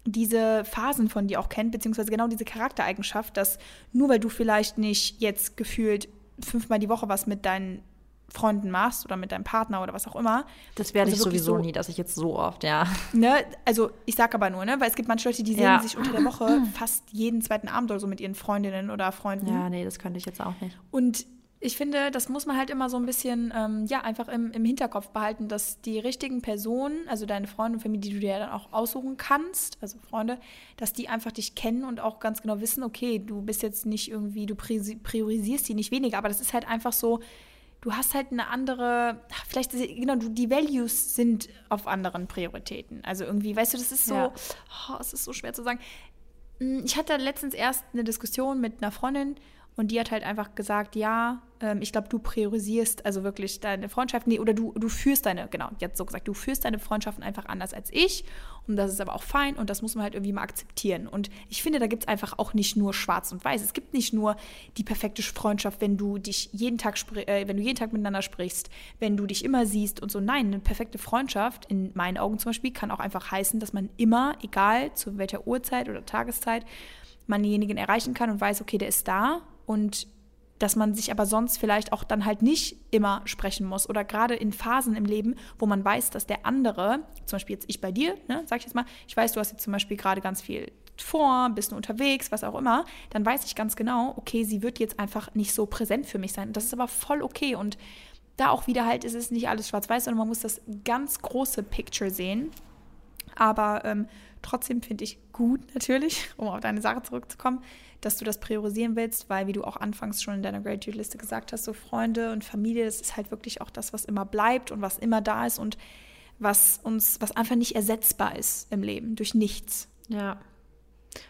diese Phasen von dir auch kennt, beziehungsweise genau diese Charaktereigenschaft, dass nur weil du vielleicht nicht jetzt gefühlt fünfmal die Woche was mit deinen Freunden machst oder mit deinem Partner oder was auch immer. Das werde also ich sowieso so, nie, dass ich jetzt so oft, ja. Ne? Also ich sag aber nur, ne, weil es gibt manche Leute, die sehen ja. sich unter der Woche *clears throat* fast jeden zweiten Abend oder so mit ihren Freundinnen oder Freunden. Ja, nee, das könnte ich jetzt auch nicht. Und ich finde, das muss man halt immer so ein bisschen, ähm, ja, einfach im, im Hinterkopf behalten, dass die richtigen Personen, also deine Freunde und Familie, die du dir dann auch aussuchen kannst, also Freunde, dass die einfach dich kennen und auch ganz genau wissen, okay, du bist jetzt nicht irgendwie, du priorisierst die nicht weniger, aber das ist halt einfach so, du hast halt eine andere, vielleicht, genau, du, die Values sind auf anderen Prioritäten. Also irgendwie, weißt du, das ist so, ja. oh, es ist so schwer zu sagen. Hm, ich hatte letztens erst eine Diskussion mit einer Freundin und die hat halt einfach gesagt, ja, ähm, ich glaube, du priorisierst also wirklich deine Freundschaften, nee, oder du, du führst deine, genau, jetzt so gesagt, du führst deine Freundschaften einfach anders als ich. Und das ist aber auch fein und das muss man halt irgendwie mal akzeptieren. Und ich finde, da gibt es einfach auch nicht nur schwarz und weiß. Es gibt nicht nur die perfekte Freundschaft, wenn du dich jeden Tag, äh, wenn du jeden Tag miteinander sprichst, wenn du dich immer siehst und so. Nein, eine perfekte Freundschaft, in meinen Augen zum Beispiel, kann auch einfach heißen, dass man immer, egal zu welcher Uhrzeit oder Tageszeit, man denjenigen erreichen kann und weiß, okay, der ist da und dass man sich aber sonst vielleicht auch dann halt nicht immer sprechen muss oder gerade in Phasen im Leben, wo man weiß, dass der andere, zum Beispiel jetzt ich bei dir, ne, sag ich jetzt mal, ich weiß, du hast jetzt zum Beispiel gerade ganz viel vor, bist du unterwegs, was auch immer, dann weiß ich ganz genau, okay, sie wird jetzt einfach nicht so präsent für mich sein. Das ist aber voll okay und da auch wieder halt ist es nicht alles schwarz-weiß, sondern man muss das ganz große Picture sehen. Aber ähm, trotzdem finde ich gut natürlich, *laughs* um auf deine Sache zurückzukommen, dass du das priorisieren willst, weil, wie du auch anfangs schon in deiner Gratitude-Liste gesagt hast, so Freunde und Familie, das ist halt wirklich auch das, was immer bleibt und was immer da ist und was uns, was einfach nicht ersetzbar ist im Leben, durch nichts. Ja.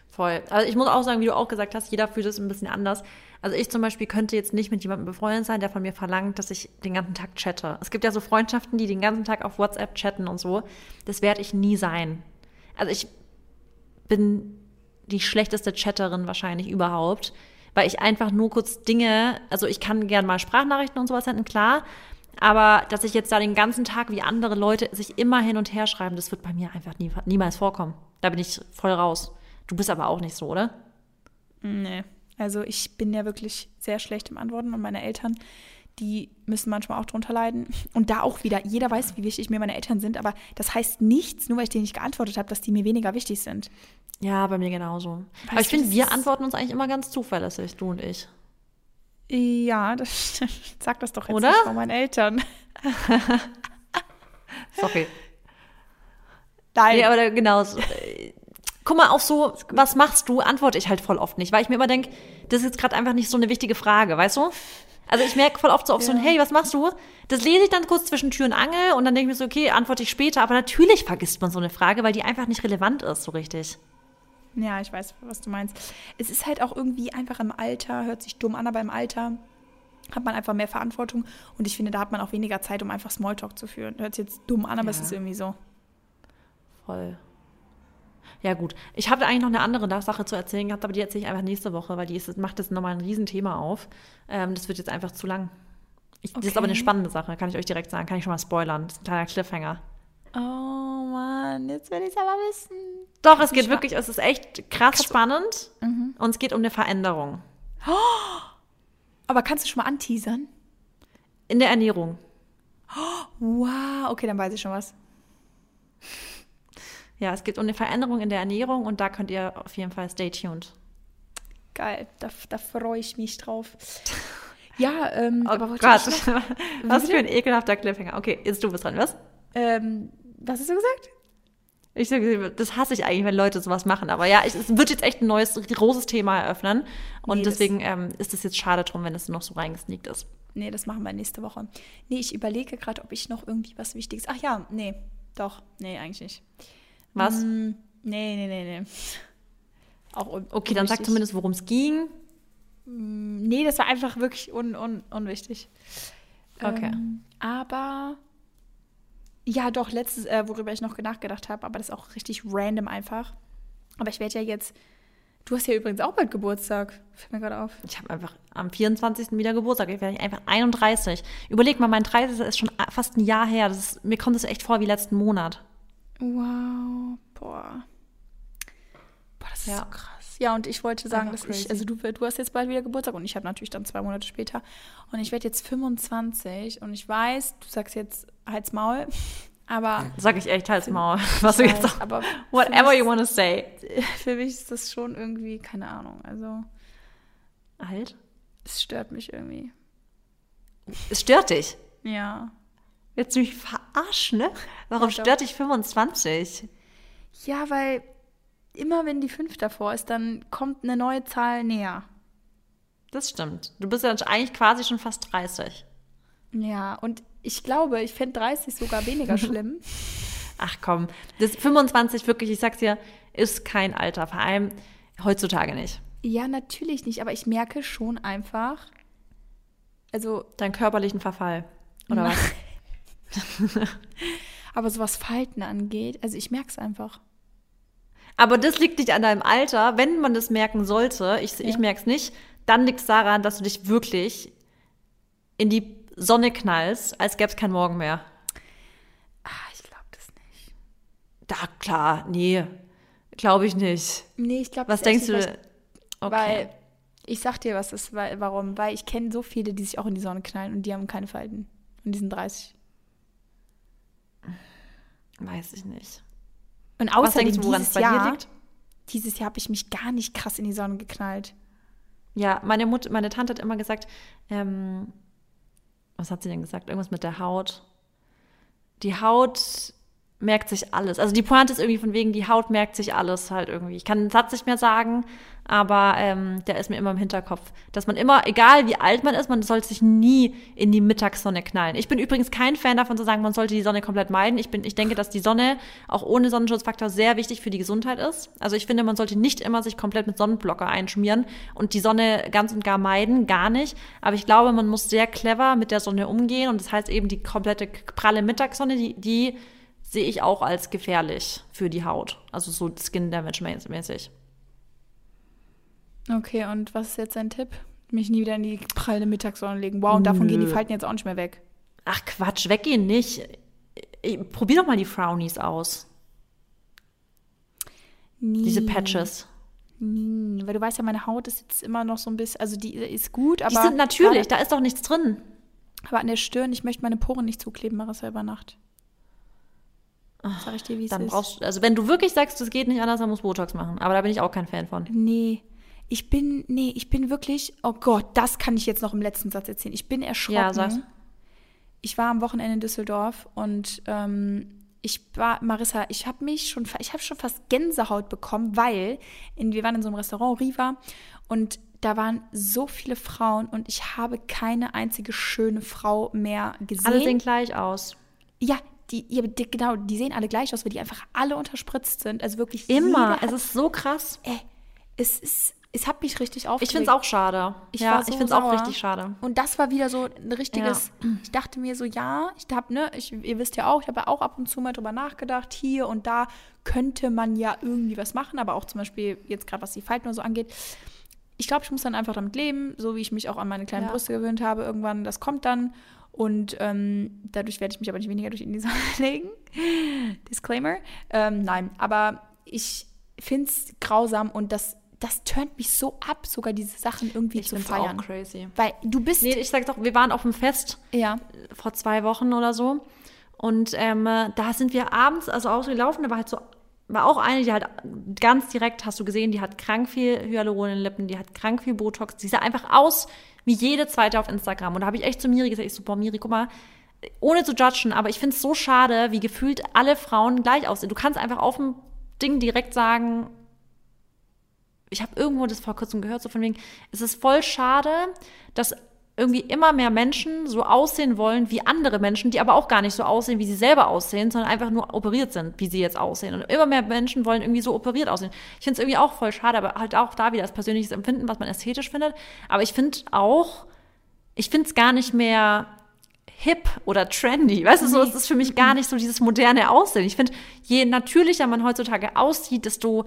Voll. Also ich muss auch sagen, wie du auch gesagt hast, jeder fühlt es ein bisschen anders. Also ich zum Beispiel könnte jetzt nicht mit jemandem befreundet sein, der von mir verlangt, dass ich den ganzen Tag chatte. Es gibt ja so Freundschaften, die den ganzen Tag auf WhatsApp chatten und so. Das werde ich nie sein. Also ich bin die schlechteste Chatterin wahrscheinlich überhaupt, weil ich einfach nur kurz Dinge, also ich kann gern mal Sprachnachrichten und sowas senden, klar, aber dass ich jetzt da den ganzen Tag wie andere Leute sich immer hin und her schreiben, das wird bei mir einfach nie, niemals vorkommen. Da bin ich voll raus. Du bist aber auch nicht so, oder? Nee. Also ich bin ja wirklich sehr schlecht im Antworten und meine Eltern, die müssen manchmal auch drunter leiden. Und da auch wieder, jeder weiß, wie wichtig mir meine Eltern sind, aber das heißt nichts, nur weil ich denen nicht geantwortet habe, dass die mir weniger wichtig sind. Ja, bei mir genauso. Weißt aber ich finde, wir antworten uns eigentlich immer ganz zuverlässig, du und ich. Ja, das, *laughs* sag das doch jetzt Oder? nicht von meinen Eltern. Sorry. Nein. Nee, aber genau. Guck mal, auch so, was machst du, antworte ich halt voll oft nicht, weil ich mir immer denke, das ist jetzt gerade einfach nicht so eine wichtige Frage, weißt du? Also ich merke voll oft so auf ja. so ein, hey, was machst du? Das lese ich dann kurz zwischen Tür und Angel und dann denke ich mir so, okay, antworte ich später. Aber natürlich vergisst man so eine Frage, weil die einfach nicht relevant ist, so richtig. Ja, ich weiß, was du meinst. Es ist halt auch irgendwie einfach im Alter, hört sich dumm an, aber im Alter hat man einfach mehr Verantwortung und ich finde, da hat man auch weniger Zeit, um einfach Smalltalk zu führen. Hört sich jetzt dumm an, aber ja. es ist irgendwie so. Voll. Ja, gut. Ich habe eigentlich noch eine andere Sache zu erzählen gehabt, aber die erzähle ich einfach nächste Woche, weil die ist, macht das nochmal ein Riesenthema auf. Ähm, das wird jetzt einfach zu lang. Ich, okay. Das ist aber eine spannende Sache, kann ich euch direkt sagen. Kann ich schon mal spoilern. Das ist ein kleiner Cliffhanger. Oh Mann, jetzt will ich es aber wissen. Doch, es geht wirklich, es ist echt krass spannend mhm. und es geht um eine Veränderung. Oh, aber kannst du schon mal anteasern? In der Ernährung. Oh, wow, okay, dann weiß ich schon was. Ja, es geht um eine Veränderung in der Ernährung und da könnt ihr auf jeden Fall stay tuned. Geil, da, da freue ich mich drauf. *laughs* Ja, ähm, oh aber Gott, *laughs* was für ein ekelhafter Cliffhanger. Okay, jetzt du bist dran, was? Ähm, was hast du gesagt? Ich sage, das hasse ich eigentlich, wenn Leute sowas machen. Aber ja, ich, es wird jetzt echt ein neues, großes Thema eröffnen. Und nee, deswegen ähm, ist es jetzt schade drum, wenn es noch so reingesneakt ist. Nee, das machen wir nächste Woche. Nee, ich überlege gerade, ob ich noch irgendwie was Wichtiges. Ach ja, nee, doch. Nee, eigentlich nicht. Was? Mm, nee, nee, nee, nee. *laughs* Auch un Okay, dann sag zumindest, worum es ging. Mm, nee, das war einfach wirklich un un unwichtig. Okay. Ähm, aber ja, doch, letztes, äh, worüber ich noch nachgedacht habe, aber das ist auch richtig random einfach. Aber ich werde ja jetzt. Du hast ja übrigens auch bald Geburtstag. Fällt mir gerade auf. Ich habe einfach am 24. wieder Geburtstag. Ich werde einfach 31. Überleg mal, mein 30. ist schon fast ein Jahr her. Das ist, mir kommt es echt vor wie letzten Monat. Wow. Boah. Boah, das ist ja. so krass. Ja, und ich wollte sagen, dass crazy. ich, also du, du hast jetzt bald wieder Geburtstag und ich habe natürlich dann zwei Monate später. Und ich werde jetzt 25 und ich weiß, du sagst jetzt Halt's Maul. *laughs* Aber. Sag ich echt Halt's Maul. Was du jetzt auch. Aber whatever you want to say. *laughs* Für mich ist das schon irgendwie, keine Ahnung. Also. Alt? Es stört mich irgendwie. Es stört dich? Ja. Jetzt mich verarschen, ne? Warum ja, stört dich 25? Ja, weil immer wenn die 5 davor ist, dann kommt eine neue Zahl näher. Das stimmt. Du bist ja eigentlich quasi schon fast 30. Ja, und ich glaube, ich fände 30 sogar weniger *laughs* schlimm. Ach komm, das 25 wirklich, ich sag's dir, ist kein Alter, vor allem heutzutage nicht. Ja, natürlich nicht, aber ich merke schon einfach, also. Deinen körperlichen Verfall, oder was? *laughs* *laughs* aber so was Falten angeht, also ich merke es einfach. Aber das liegt nicht an deinem Alter. Wenn man das merken sollte, ich, ja. ich merke es nicht, dann liegt es daran, dass du dich wirklich in die Sonne knallst, als gäbe es kein Morgen mehr. Ah, ich glaube das nicht. Da, klar, nee. Glaube ich nicht. Nee, ich glaube Was denkst du? Nicht, okay. Weil, ich sag dir, was ist, weil, warum. Weil ich kenne so viele, die sich auch in die Sonne knallen und die haben keine Falten. Und die sind 30. Weiß ich nicht. Und außerdem du, woran es bei Jahr, dir liegt? Dieses Jahr habe ich mich gar nicht krass in die Sonne geknallt. Ja, meine Mutter, meine Tante hat immer gesagt, ähm, was hat sie denn gesagt? Irgendwas mit der Haut. Die Haut merkt sich alles. Also die Pointe ist irgendwie von wegen, die Haut merkt sich alles halt irgendwie. Ich kann den Satz nicht mehr sagen, aber ähm, der ist mir immer im Hinterkopf. Dass man immer, egal wie alt man ist, man sollte sich nie in die Mittagssonne knallen. Ich bin übrigens kein Fan davon zu sagen, man sollte die Sonne komplett meiden. Ich, bin, ich denke, dass die Sonne auch ohne Sonnenschutzfaktor sehr wichtig für die Gesundheit ist. Also ich finde, man sollte nicht immer sich komplett mit Sonnenblocker einschmieren und die Sonne ganz und gar meiden, gar nicht. Aber ich glaube, man muss sehr clever mit der Sonne umgehen und das heißt eben die komplette pralle Mittagssonne, die, die sehe ich auch als gefährlich für die Haut. Also so Skin Damage mäßig. Okay, und was ist jetzt dein Tipp? Mich nie wieder in die pralle Mittagssonne legen. Wow, und davon Nö. gehen die Falten jetzt auch nicht mehr weg. Ach Quatsch, weggehen nicht. Probier doch mal die Frownies aus. Nie. Diese Patches. Nie. Weil du weißt ja, meine Haut ist jetzt immer noch so ein bisschen, also die ist gut, aber. Die sind natürlich, da ist doch nichts drin. Aber an der Stirn, ich möchte meine Poren nicht zukleben, Marissa, über Nacht. Sag ich dir, wie es dann ist. Brauchst, also wenn du wirklich sagst, das geht nicht anders, dann musst du Botox machen. Aber da bin ich auch kein Fan von. Nee. Ich bin, nee, ich bin wirklich, oh Gott, das kann ich jetzt noch im letzten Satz erzählen. Ich bin erschrocken. Ja, sag. Ich war am Wochenende in Düsseldorf und ähm, ich war, Marissa, ich habe mich schon, ich habe schon fast Gänsehaut bekommen, weil in, wir waren in so einem Restaurant, Riva, und da waren so viele Frauen und ich habe keine einzige schöne Frau mehr gesehen. Alle sehen gleich aus. Ja, die, ja, die, genau, die sehen alle gleich aus, weil die einfach alle unterspritzt sind. Also wirklich immer. Es ist so krass. Ey, es ist, es hat mich richtig aufgeregt. Ich finde es auch schade. Ich ja, so ich finde es auch richtig schade. Und das war wieder so ein richtiges. Ja. *clears throat* Ich dachte mir so, ja, ich habe ne, ich, ihr wisst ja auch, ich habe ja auch ab und zu mal drüber nachgedacht. Hier und da könnte man ja irgendwie was machen, aber auch zum Beispiel jetzt gerade was die Falten oder so angeht. Ich glaube, ich muss dann einfach damit leben, so wie ich mich auch an meine kleinen ja. Brüste gewöhnt habe. Irgendwann, das kommt dann. Und ähm, dadurch werde ich mich aber nicht weniger durch in die Sonne *laughs* legen. Disclaimer. Ähm, nein, aber ich finde es grausam und das, das turnt mich so ab, sogar diese Sachen irgendwie ich zu feiern. Auch crazy. Weil du bist. Nee, ich sag doch, wir waren auf dem Fest ja. vor zwei Wochen oder so. Und ähm, da sind wir abends also ausgelaufen, da war halt so war auch eine, die halt ganz direkt, hast du gesehen, die hat krank viel Hyaluron in den Lippen, die hat krank viel Botox, die sah einfach aus wie jede zweite auf Instagram. Und da habe ich echt zu Miri gesagt, ich so, boah, Miri, guck mal, ohne zu judgen, aber ich finde es so schade, wie gefühlt alle Frauen gleich aussehen. Du kannst einfach auf dem Ding direkt sagen, ich habe irgendwo das vor kurzem gehört, so von wegen, es ist voll schade, dass irgendwie immer mehr Menschen so aussehen wollen wie andere Menschen, die aber auch gar nicht so aussehen, wie sie selber aussehen, sondern einfach nur operiert sind, wie sie jetzt aussehen. Und immer mehr Menschen wollen irgendwie so operiert aussehen. Ich finde es irgendwie auch voll schade, aber halt auch da wieder das persönliches Empfinden, was man ästhetisch findet. Aber ich finde auch, ich finde es gar nicht mehr hip oder trendy. Weißt du, so ist es für mich gar nicht so dieses moderne Aussehen. Ich finde, je natürlicher man heutzutage aussieht, desto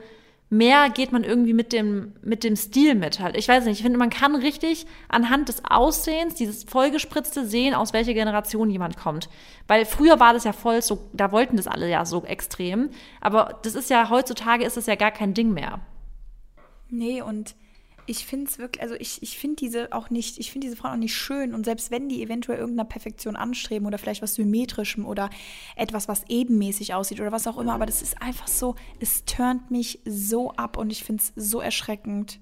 mehr geht man irgendwie mit dem, mit dem Stil mit halt. Ich weiß nicht, ich finde, man kann richtig anhand des Aussehens, dieses vollgespritzte sehen, aus welcher Generation jemand kommt. Weil früher war das ja voll so, da wollten das alle ja so extrem. Aber das ist ja, heutzutage ist das ja gar kein Ding mehr. Nee, und ich finde es wirklich, also ich, ich finde diese auch nicht, ich finde diese Frauen auch nicht schön und selbst wenn die eventuell irgendeiner Perfektion anstreben oder vielleicht was Symmetrischem oder etwas, was ebenmäßig aussieht oder was auch immer, aber das ist einfach so, es turnt mich so ab und ich finde es so erschreckend.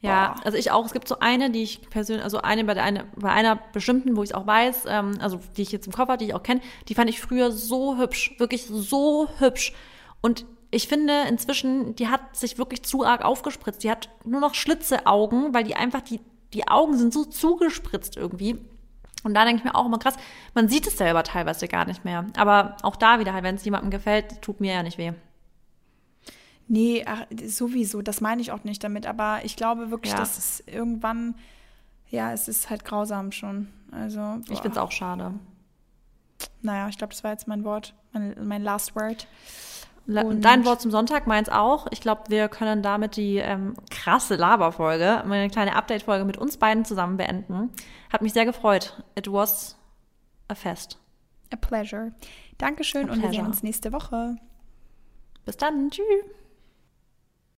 Ja, Boah. also ich auch. Es gibt so eine, die ich persönlich, also eine bei, der eine, bei einer bestimmten, wo ich es auch weiß, ähm, also die ich jetzt im Kopf habe, die ich auch kenne, die fand ich früher so hübsch, wirklich so hübsch. Und ich finde inzwischen, die hat sich wirklich zu arg aufgespritzt. Die hat nur noch Schlitzeaugen, weil die einfach, die, die Augen sind so zugespritzt irgendwie. Und da denke ich mir auch immer krass, man sieht es selber teilweise gar nicht mehr. Aber auch da wieder, halt, wenn es jemandem gefällt, tut mir ja nicht weh. Nee, ach, sowieso, das meine ich auch nicht damit. Aber ich glaube wirklich, ja. dass es irgendwann, ja, es ist halt grausam schon. Also. Boah. Ich finde es auch schade. Naja, ich glaube, das war jetzt mein Wort, mein, mein Last Word. Und Dein Wort zum Sonntag, meins auch. Ich glaube, wir können damit die ähm, krasse Laberfolge, eine kleine Update-Folge mit uns beiden zusammen beenden. Hat mich sehr gefreut. It was a fest. A pleasure. Dankeschön a pleasure. und wir sehen uns nächste Woche. Bis dann. Tschüss.